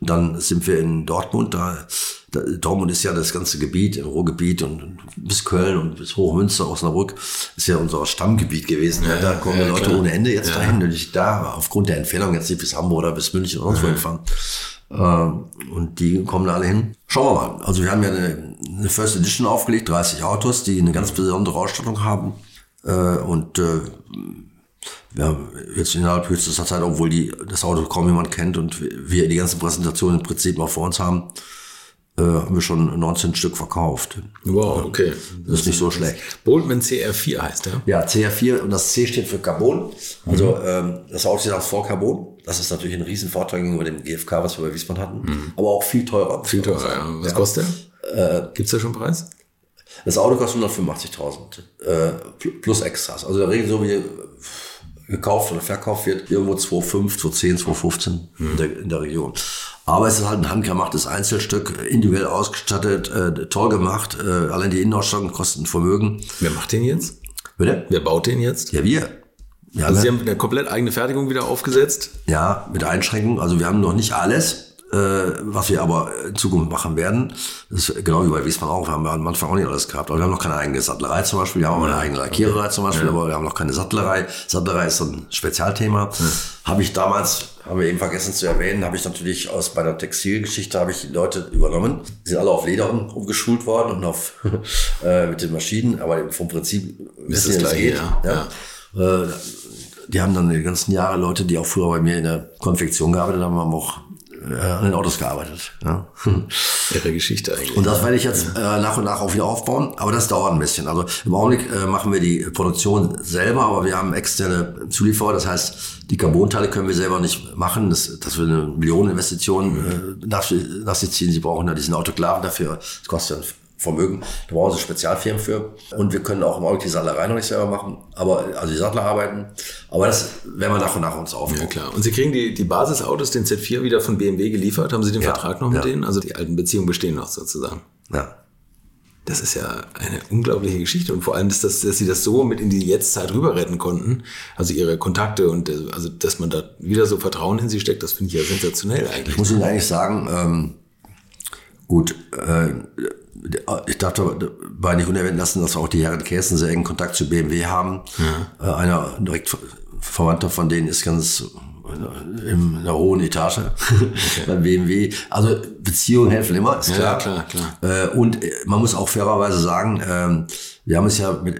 [SPEAKER 1] Dann sind wir in Dortmund, da, da Dortmund ist ja das ganze Gebiet, im Ruhrgebiet und bis Köln und bis Hochmünster, Osnabrück, ist ja unser Stammgebiet gewesen. Ja, da kommen ja, Leute klar. ohne Ende jetzt dahin und ich da aufgrund der Entfernung jetzt nicht bis Hamburg oder bis München oder sonst wohin fahren. Äh, und die kommen da alle hin. Schauen wir mal. Also wir haben ja eine, eine First Edition aufgelegt, 30 Autos, die eine ganz besondere Ausstattung haben. Äh, und äh, ja, jetzt innerhalb kürzester Zeit, obwohl die, das Auto kaum jemand kennt und wir die ganzen Präsentationen im Prinzip noch vor uns haben, äh, haben wir schon 19 Stück verkauft.
[SPEAKER 3] Wow, okay.
[SPEAKER 1] Das ist nicht so schlecht.
[SPEAKER 3] Boltman CR4 heißt der?
[SPEAKER 1] Ja, CR4 und das C steht für Carbon. Also mhm. ähm, das Auto sieht aus vor Carbon. Das ist natürlich ein Riesenvorteil gegenüber dem GFK, was wir bei Wiesmann hatten. Mhm. Aber auch viel teurer.
[SPEAKER 3] Viel teurer, ja. Was ja. kostet der? Äh, Gibt's da schon einen Preis?
[SPEAKER 1] Das Auto kostet 185.000 äh, plus Extras. Also der Regel so wie gekauft oder verkauft wird, irgendwo 2,5, 2,10, 2,15 mhm. in, der, in der Region. Aber es ist halt ein handgemachtes Einzelstück, individuell ausgestattet, äh, toll gemacht. Äh, allein die Innenausstattung kostet ein Vermögen.
[SPEAKER 3] Wer macht den jetzt?
[SPEAKER 1] Bitte?
[SPEAKER 3] Wer baut den jetzt?
[SPEAKER 1] Ja, wir.
[SPEAKER 3] Ja, also Sie haben eine komplett eigene Fertigung wieder aufgesetzt?
[SPEAKER 1] Ja, mit Einschränkungen. Also wir haben noch nicht alles was wir aber in Zukunft machen werden. Das ist genau wie bei Wiesmann auch. Wir haben am Anfang auch nicht alles gehabt. Aber wir haben noch keine eigene Sattlerei zum Beispiel. Wir haben auch eine eigene Lackiererei zum Beispiel, ja. aber wir haben noch keine Sattlerei. Sattlerei ist so ein Spezialthema. Ja. Habe ich damals, haben wir eben vergessen zu erwähnen, habe ich natürlich aus bei der Textilgeschichte habe ich die Leute übernommen. Die sind alle auf Leder umgeschult worden und auf äh, mit den Maschinen, aber vom Prinzip
[SPEAKER 3] wissen sie, das geht. Ja.
[SPEAKER 1] ja. Äh, die haben dann die ganzen Jahre Leute, die auch früher bei mir in der Konfektion gearbeitet haben, haben auch äh, an den Autos gearbeitet. Ja.
[SPEAKER 3] Ihre Geschichte eigentlich.
[SPEAKER 1] Und das werde ich jetzt äh, nach und nach auch wieder aufbauen, aber das dauert ein bisschen. Also im Augenblick äh, machen wir die Produktion selber, aber wir haben externe Zulieferer. Das heißt, die Carbonteile können wir selber nicht machen. Das, das wird eine Millioneninvestition äh, nach, nach sich ziehen. Sie brauchen ja diesen Autoklaven dafür. Das kostet ja Vermögen. Da brauchen sie Spezialfirmen für. Und wir können auch im Augenblick die Sattlerei noch nicht selber machen, aber also die Sattler arbeiten. Aber das werden wir nach und nach uns aufbauen.
[SPEAKER 3] Ja, klar. Und Sie kriegen die, die Basisautos, den Z4, wieder von BMW geliefert. Haben Sie den ja, Vertrag noch mit ja. denen? Also die alten Beziehungen bestehen noch sozusagen.
[SPEAKER 1] Ja.
[SPEAKER 3] Das ist ja eine unglaubliche Geschichte und vor allem, dass, das, dass sie das so mit in die Jetztzeit rüber retten konnten. Also ihre Kontakte und äh, also dass man da wieder so Vertrauen in sie steckt, das finde ich ja sensationell eigentlich.
[SPEAKER 1] Ich muss Ihnen eigentlich sagen, ähm, gut, äh, ich darf dabei nicht unerwähnt lassen, dass auch die Herren Käsen sehr engen Kontakt zu BMW haben. Ja. Äh, einer direkt Verwandter von denen ist ganz in einer hohen Etage okay. beim BMW. Also Beziehungen helfen immer, ist klar.
[SPEAKER 3] Ja, klar, klar.
[SPEAKER 1] Äh, und man muss auch fairerweise sagen, ähm, wir haben es ja mit,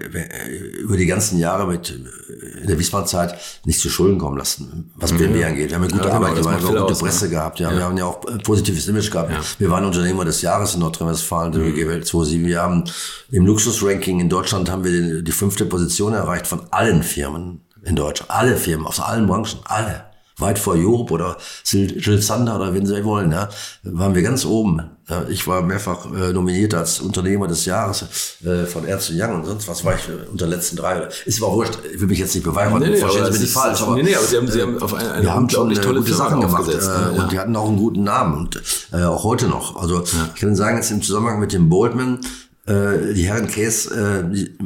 [SPEAKER 1] über die ganzen Jahre mit in der Wiesbaden-Zeit nicht zu Schulden kommen lassen, was mhm. BMW angeht. Wir haben ja gute ja, Arbeit gemacht, wir haben gute aus, Presse ne? gehabt, ja. ja. wir haben ja auch ein positives Image gehabt. Ja. Wir waren Unternehmer des Jahres in Nordrhein-Westfalen, mhm. WG 27. Wir haben im Luxusranking in Deutschland haben wir die, die fünfte Position erreicht von allen Firmen in Deutschland. Alle Firmen aus allen Branchen, alle weit vor Job oder Jill Sander oder wen sie wollen, ja, waren wir ganz oben. Ja, ich war mehrfach äh, nominiert als Unternehmer des Jahres äh, von Ernst Young und sonst was war ich äh, unter den letzten drei. Ist aber wurscht, ich will mich jetzt nicht beweihräuchern,
[SPEAKER 3] Nee, nee,
[SPEAKER 1] verstehen Sie mich nicht falsch. Aber,
[SPEAKER 3] nee, nee, aber Sie haben- Sie haben auf eine- eine
[SPEAKER 1] wir haben schon
[SPEAKER 3] unglaublich
[SPEAKER 1] äh,
[SPEAKER 3] tolle
[SPEAKER 1] gute Sachen gemacht äh,
[SPEAKER 3] ne? Ja.
[SPEAKER 1] und die hatten auch einen guten Namen und äh, auch heute noch. Also ich kann sagen, jetzt im Zusammenhang mit dem Boldman, äh, die Herren Case, äh, die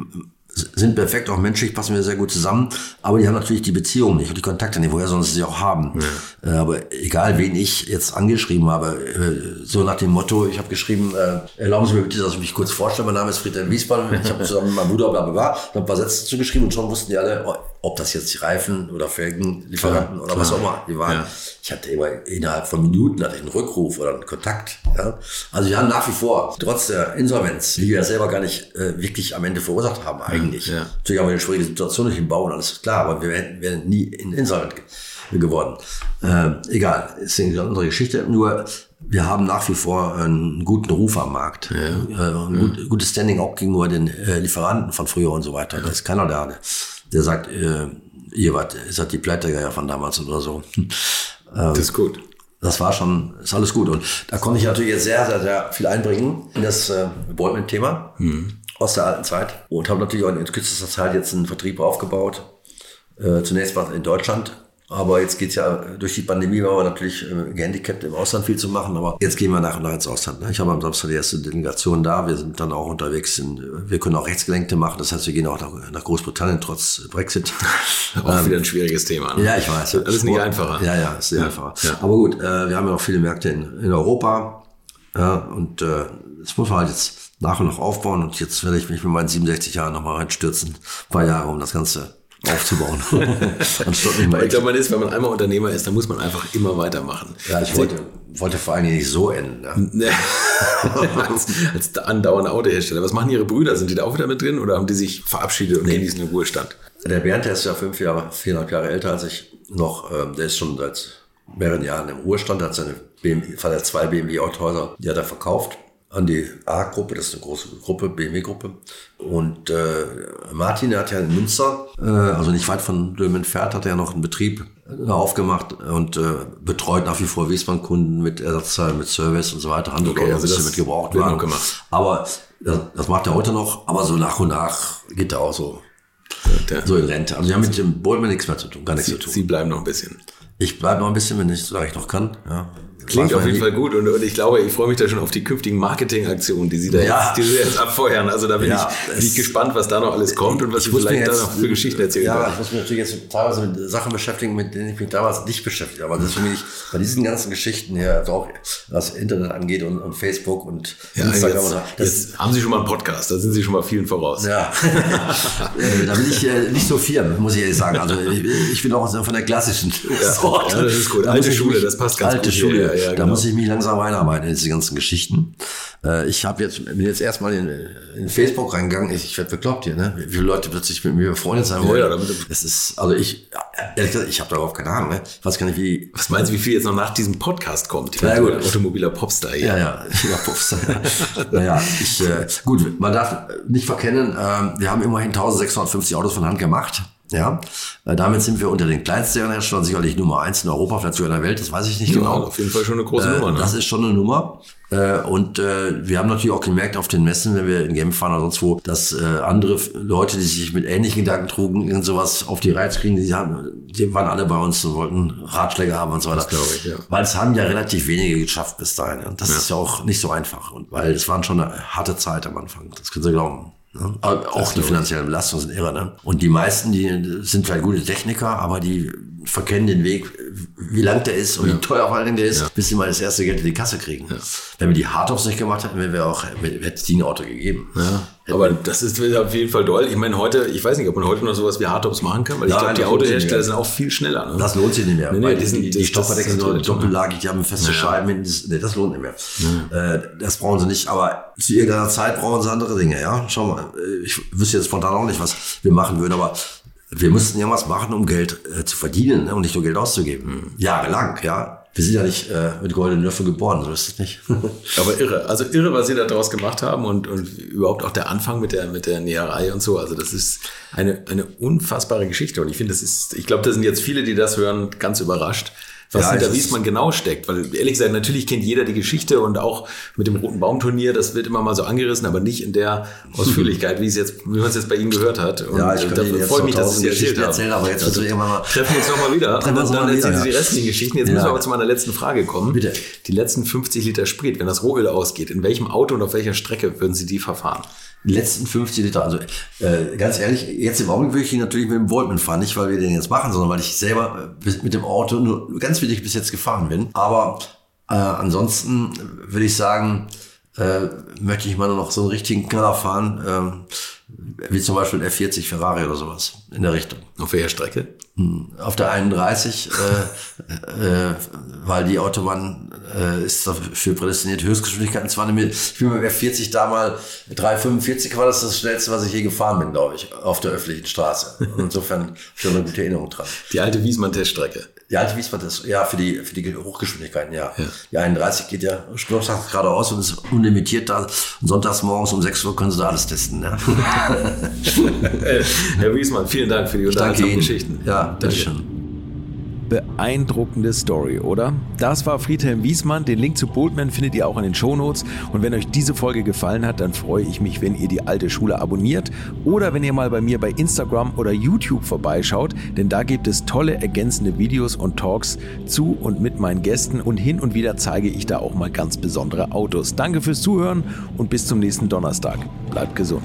[SPEAKER 1] sind perfekt, auch menschlich passen wir sehr gut zusammen, aber die haben natürlich die Beziehungen nicht und die Kontakte nicht, woher sollen sie sie auch haben. Äh, aber egal, wen ich jetzt angeschrieben habe, äh, so nach dem Motto, ich habe geschrieben, äh, erlauben Sie mir bitte, dass ich mich kurz vorstelle, mein Name ist Friedhelm Wiesbaden, ich habe zusammen mit meinem Bruder bla bla bla, ein paar Sätze zugeschrieben und schon wussten die alle, oh, ob das jetzt die Reifen oder Felgenlieferanten oder was auch immer die waren.
[SPEAKER 3] Ja.
[SPEAKER 1] Ich hatte immer innerhalb von Minuten hatte ich einen Rückruf oder einen Kontakt. Ja? Also wir haben nach wie vor, trotz der Insolvenz, die wir ja selber gar nicht äh, wirklich am Ende verursacht haben eigentlich.
[SPEAKER 3] Ja.
[SPEAKER 1] Natürlich haben wir eine schwierige Situation durch den Bau und alles ist klar, aber wir wären, wären nie in Insolvent ge- geworden. Äh, egal, ist eine andere Geschichte. Nur wir haben nach wie vor einen guten Ruf am Markt. Äh, ein gut, gutes Standing auch gegenüber den äh, Lieferanten von früher und so weiter. Da ist keiner da, der, der sagt, äh, ihr wart, ihr seid die Pleiträger von damals oder so.
[SPEAKER 3] Das ist gut.
[SPEAKER 1] Das war schon, ist alles gut. Und da konnte ich natürlich jetzt sehr, sehr, sehr viel einbringen in das äh, Boldman-Thema aus der alten Zeit. Und habe natürlich auch in kürzester Zeit jetzt einen Vertrieb aufgebaut. Äh, zunächst mal in Deutschland. Aber jetzt geht's ja, durch die Pandemie waren wir natürlich äh, gehandicapt, im Ausland viel zu machen. Aber jetzt gehen wir nach und nach ins Ausland. Ne? Ich habe am Samstag die erste Delegation da. Wir sind dann auch unterwegs. In, wir können auch Rechtsgelenkte machen. Das heißt, wir gehen auch nach, nach Großbritannien trotz Brexit.
[SPEAKER 3] Auch wieder ein schwieriges Thema. Ne?
[SPEAKER 1] Ja, ich weiß.
[SPEAKER 3] Alles nicht einfacher.
[SPEAKER 1] Ja, ja, ist nicht einfacher.
[SPEAKER 3] ja.
[SPEAKER 1] Aber gut, äh, wir haben ja noch viele Märkte in, in Europa. Ja, und äh, das muss man halt jetzt nach und nach aufbauen. Und jetzt werde ich mich mit meinen 67 Jahren nochmal reinstürzen. Ein paar Jahre, um das Ganze aufzubauen. Anstatt mal
[SPEAKER 3] ich glaube, man ist, wenn man einmal Unternehmer ist, dann muss man einfach immer weitermachen.
[SPEAKER 1] ja, ich wollte, wollte vor allem nicht so enden.
[SPEAKER 3] Ne. als, als andauernder Autohersteller. Was machen Ihre Brüder? Sind die da auch wieder mit drin oder haben die sich verabschiedet und genießen den Ruhestand?
[SPEAKER 1] Der Bernd, der ist ja fünf Jahre, viereinhalb Jahre älter als ich noch. Ähm, der ist schon seit mehreren Jahren im Ruhestand, hat seine BMW, hat zwei BMW-Autohäuser, die hat er verkauft an die A-Gruppe, das ist eine große Gruppe, BMW-Gruppe. Und äh, Martin, hat ja in Münster, äh, also nicht weit von Dülmen entfernt, hat er noch einen Betrieb äh, aufgemacht und äh, betreut nach wie vor Wiesbaden-Kunden mit Ersatzteilen, mit Service und so weiter. Handelt
[SPEAKER 3] Okay,
[SPEAKER 1] auch ein
[SPEAKER 3] also
[SPEAKER 1] bisschen
[SPEAKER 3] das
[SPEAKER 1] mit gebraucht
[SPEAKER 3] wird noch gemacht.
[SPEAKER 1] Aber das, das macht er heute noch, aber so nach und nach geht er auch so
[SPEAKER 3] Der,
[SPEAKER 1] so in Rente. Also wir haben mit dem Boldman nichts mehr zu tun, gar nichts
[SPEAKER 3] Sie,
[SPEAKER 1] zu tun.
[SPEAKER 3] Sie bleiben noch ein bisschen.
[SPEAKER 1] Ich bleibe noch ein bisschen, wenn ich, solange ich noch kann. Ja.
[SPEAKER 3] Klingt auf jeden. Fall gut und, und ich glaube, ich freue mich da schon auf die künftigen Marketingaktionen, die Sie da
[SPEAKER 1] Ja.
[SPEAKER 3] jetzt, die Sie jetzt abfeuern. Also da bin
[SPEAKER 1] Ja,
[SPEAKER 3] ich, bin ich gespannt, was da noch alles kommt und was Sie vielleicht da
[SPEAKER 1] jetzt-
[SPEAKER 3] noch für Geschichten erzählen
[SPEAKER 1] Ja,
[SPEAKER 3] werden.
[SPEAKER 1] ich muss mich natürlich jetzt teilweise mit Sachen beschäftigen, mit denen ich mich damals nicht beschäftigt habe. Aber das ist für mich bei diesen ganzen Geschichten hier, also auch was Internet angeht und, und Facebook und
[SPEAKER 3] Ja,
[SPEAKER 1] Instagram.
[SPEAKER 3] jetzt,
[SPEAKER 1] und das,
[SPEAKER 3] jetzt haben Sie schon mal einen Podcast, da sind Sie schon mal vielen voraus.
[SPEAKER 1] ja, Äh, da bin ich äh, nicht so firm, muss ich ehrlich sagen. Also ich, ich bin auch von der klassischen Sorte.
[SPEAKER 3] ja, das ist gut.
[SPEAKER 1] Da
[SPEAKER 3] Alte Schule, das passt ganz
[SPEAKER 1] alte
[SPEAKER 3] gut hier.
[SPEAKER 1] Schule.
[SPEAKER 3] Ja, ja,
[SPEAKER 1] Da
[SPEAKER 3] genau.
[SPEAKER 1] muss ich mich langsam reinarbeiten in diese ganzen Geschichten. Äh, ich habe jetzt bin jetzt erstmal in, in Facebook reingegangen. Ich, ich werde bekloppt hier, ne? Wie viele Leute plötzlich mit mir befreundet sein wollen.
[SPEAKER 3] ja, damit-
[SPEAKER 1] das ist also ich ehrlich gesagt, ich habe darauf keine Ahnung. Ne? Ich weiß gar nicht wie.
[SPEAKER 3] Was meinen Sie, wie viel jetzt noch nach diesem Podcast kommt?
[SPEAKER 1] Ja, gut.
[SPEAKER 3] Automobiler Popstar hier.
[SPEAKER 1] Ja, ja, ja, Puffs. naja, ich, äh, gut, man darf nicht verkennen, äh, wir haben immerhin 1650 Autos von Hand gemacht. Ja, äh, damit sind wir unter den Kleinstserien sicherlich Nummer eins in Europa, vielleicht sogar in der Welt, das weiß ich nicht
[SPEAKER 3] Ja,
[SPEAKER 1] genau.
[SPEAKER 3] auf jeden Fall schon eine große
[SPEAKER 1] Äh,
[SPEAKER 3] Nummer. Ne?
[SPEAKER 1] Das ist schon eine Nummer. Äh, Und äh, wir haben natürlich auch gemerkt auf den Messen, wenn wir in Genf fahren oder sonst wo, dass äh, andere Leute, die sich mit ähnlichen Gedanken trugen, irgend sowas auf die Reiz kriegen, die, haben, die waren alle bei uns und wollten Ratschläge haben und so weiter.
[SPEAKER 3] glaube ich, ja.
[SPEAKER 1] Weil es haben ja relativ wenige geschafft bis dahin. Und das ist ja auch nicht so einfach. Und weil es waren schon eine harte Zeit am Anfang. Das können Sie glauben. Ne? Auch die finanziellen Belastungen sind irre. Ne? Und die meisten, die sind vielleicht gute Techniker, aber die verkennen den Weg, wie lang der ist und wie teuer vor allen Dingen der ist, bis sie mal das erste Geld in die Kasse kriegen. Wenn wir die Hardtops nicht gemacht hätten, wären wir auch, hätte es die ein Auto gegeben.
[SPEAKER 3] Ja, aber das ist auf jeden Fall doll. Ich meine, heute, ich weiß nicht, ob man heute noch sowas wie Hardtops machen kann, weil ich glaube, die Autohersteller sind auch viel schneller. Ne?
[SPEAKER 1] Das lohnt sich nicht mehr.
[SPEAKER 3] Nee, nee, die sind-
[SPEAKER 1] die, die
[SPEAKER 3] ist
[SPEAKER 1] sind doppellagig, die haben feste Scheiben. hinten. Das, nee, das lohnt nicht mehr. Äh, das brauchen sie nicht. Aber zu irgendeiner Zeit brauchen sie andere Dinge. Ja, schau mal. äh, Ich wüsste jetzt spontan auch nicht, was wir machen würden, aber wir müssten ja was machen, um Geld äh, zu verdienen ne, und nicht nur Geld auszugeben. Jahrelang, ja. wir sind ja nicht äh, mit goldenen Löffeln geboren, so ist es nicht.
[SPEAKER 3] Aber irre, also irre, was sie da draus gemacht haben und, und überhaupt auch der Anfang mit der, mit der Näherei und so. Also das ist eine, eine unfassbare Geschichte und ich finde, das ist, ich glaube, da sind jetzt viele, die das hören, ganz überrascht was ja, hinter Wiesmann genau steckt. Weil ehrlich gesagt, natürlich kennt jeder die Geschichte und auch mit dem Roten Baumturnier, das wird immer mal so angerissen, aber nicht in der Ausführlichkeit, wie es jetzt, wie man es jetzt bei Ihnen gehört hat. Und
[SPEAKER 1] ja, ich
[SPEAKER 3] da freue mich, dass Sie erzählt
[SPEAKER 1] erzählen, aber jetzt also, irgendwann mal
[SPEAKER 3] treffen wir uns nochmal wieder
[SPEAKER 1] und
[SPEAKER 3] dann,
[SPEAKER 1] dann
[SPEAKER 3] erzählen Sie die restlichen Geschichten. Jetzt ja. müssen wir aber zu meiner letzten Frage kommen.
[SPEAKER 1] Bitte.
[SPEAKER 3] Die letzten 50 Liter Sprit, wenn das Rohöl ausgeht, in welchem Auto und auf welcher Strecke würden Sie die verfahren?
[SPEAKER 1] Die letzten 50 Liter, also äh, ganz ehrlich, jetzt im Augenblick würde ich ihn natürlich mit dem Voltman fahren, nicht weil wir den jetzt machen, sondern weil ich selber äh, mit dem Auto nur ganz wenig bis jetzt gefahren bin. Aber äh, ansonsten würde ich sagen, äh, möchte ich mal noch so einen richtigen Knaller fahren, äh, wie zum Beispiel F40 Ferrari oder sowas in der Richtung.
[SPEAKER 3] Auf welcher Strecke?
[SPEAKER 1] Hm, auf der 31, äh, äh, weil die Autobahn äh, ist dafür prädestiniert, Höchstgeschwindigkeiten 200 Meter. Ich bin mit F40 da mal 345 war das das schnellste, was ich je gefahren bin, glaube ich, auf der öffentlichen Straße. insofern schon eine gute Erinnerung dran.
[SPEAKER 3] Die alte Wiesmann-Teststrecke.
[SPEAKER 1] Die alte Wiesmann, das, ja, für die, für die Hochgeschwindigkeiten, ja. ja. Die 31 geht ja schnurstracks geradeaus und ist unlimitiert da. Und sonntags morgens um 6 Uhr können Sie da alles testen, ja.
[SPEAKER 3] Herr Wiesmann, vielen Dank für die unterhaltsamen Geschichten.
[SPEAKER 1] Ja, bitteschön.
[SPEAKER 3] Beeindruckende Story, oder? Das war Friedhelm Wiesmann. Den Link zu Boltman findet ihr auch in den Shownotes. Und wenn euch diese Folge gefallen hat, dann freue ich mich, wenn ihr die alte Schule abonniert oder wenn ihr mal bei mir bei Instagram oder YouTube vorbeischaut, denn da gibt es tolle ergänzende Videos und Talks zu und mit meinen Gästen und hin und wieder zeige ich da auch mal ganz besondere Autos. Danke fürs Zuhören und bis zum nächsten Donnerstag. Bleibt gesund.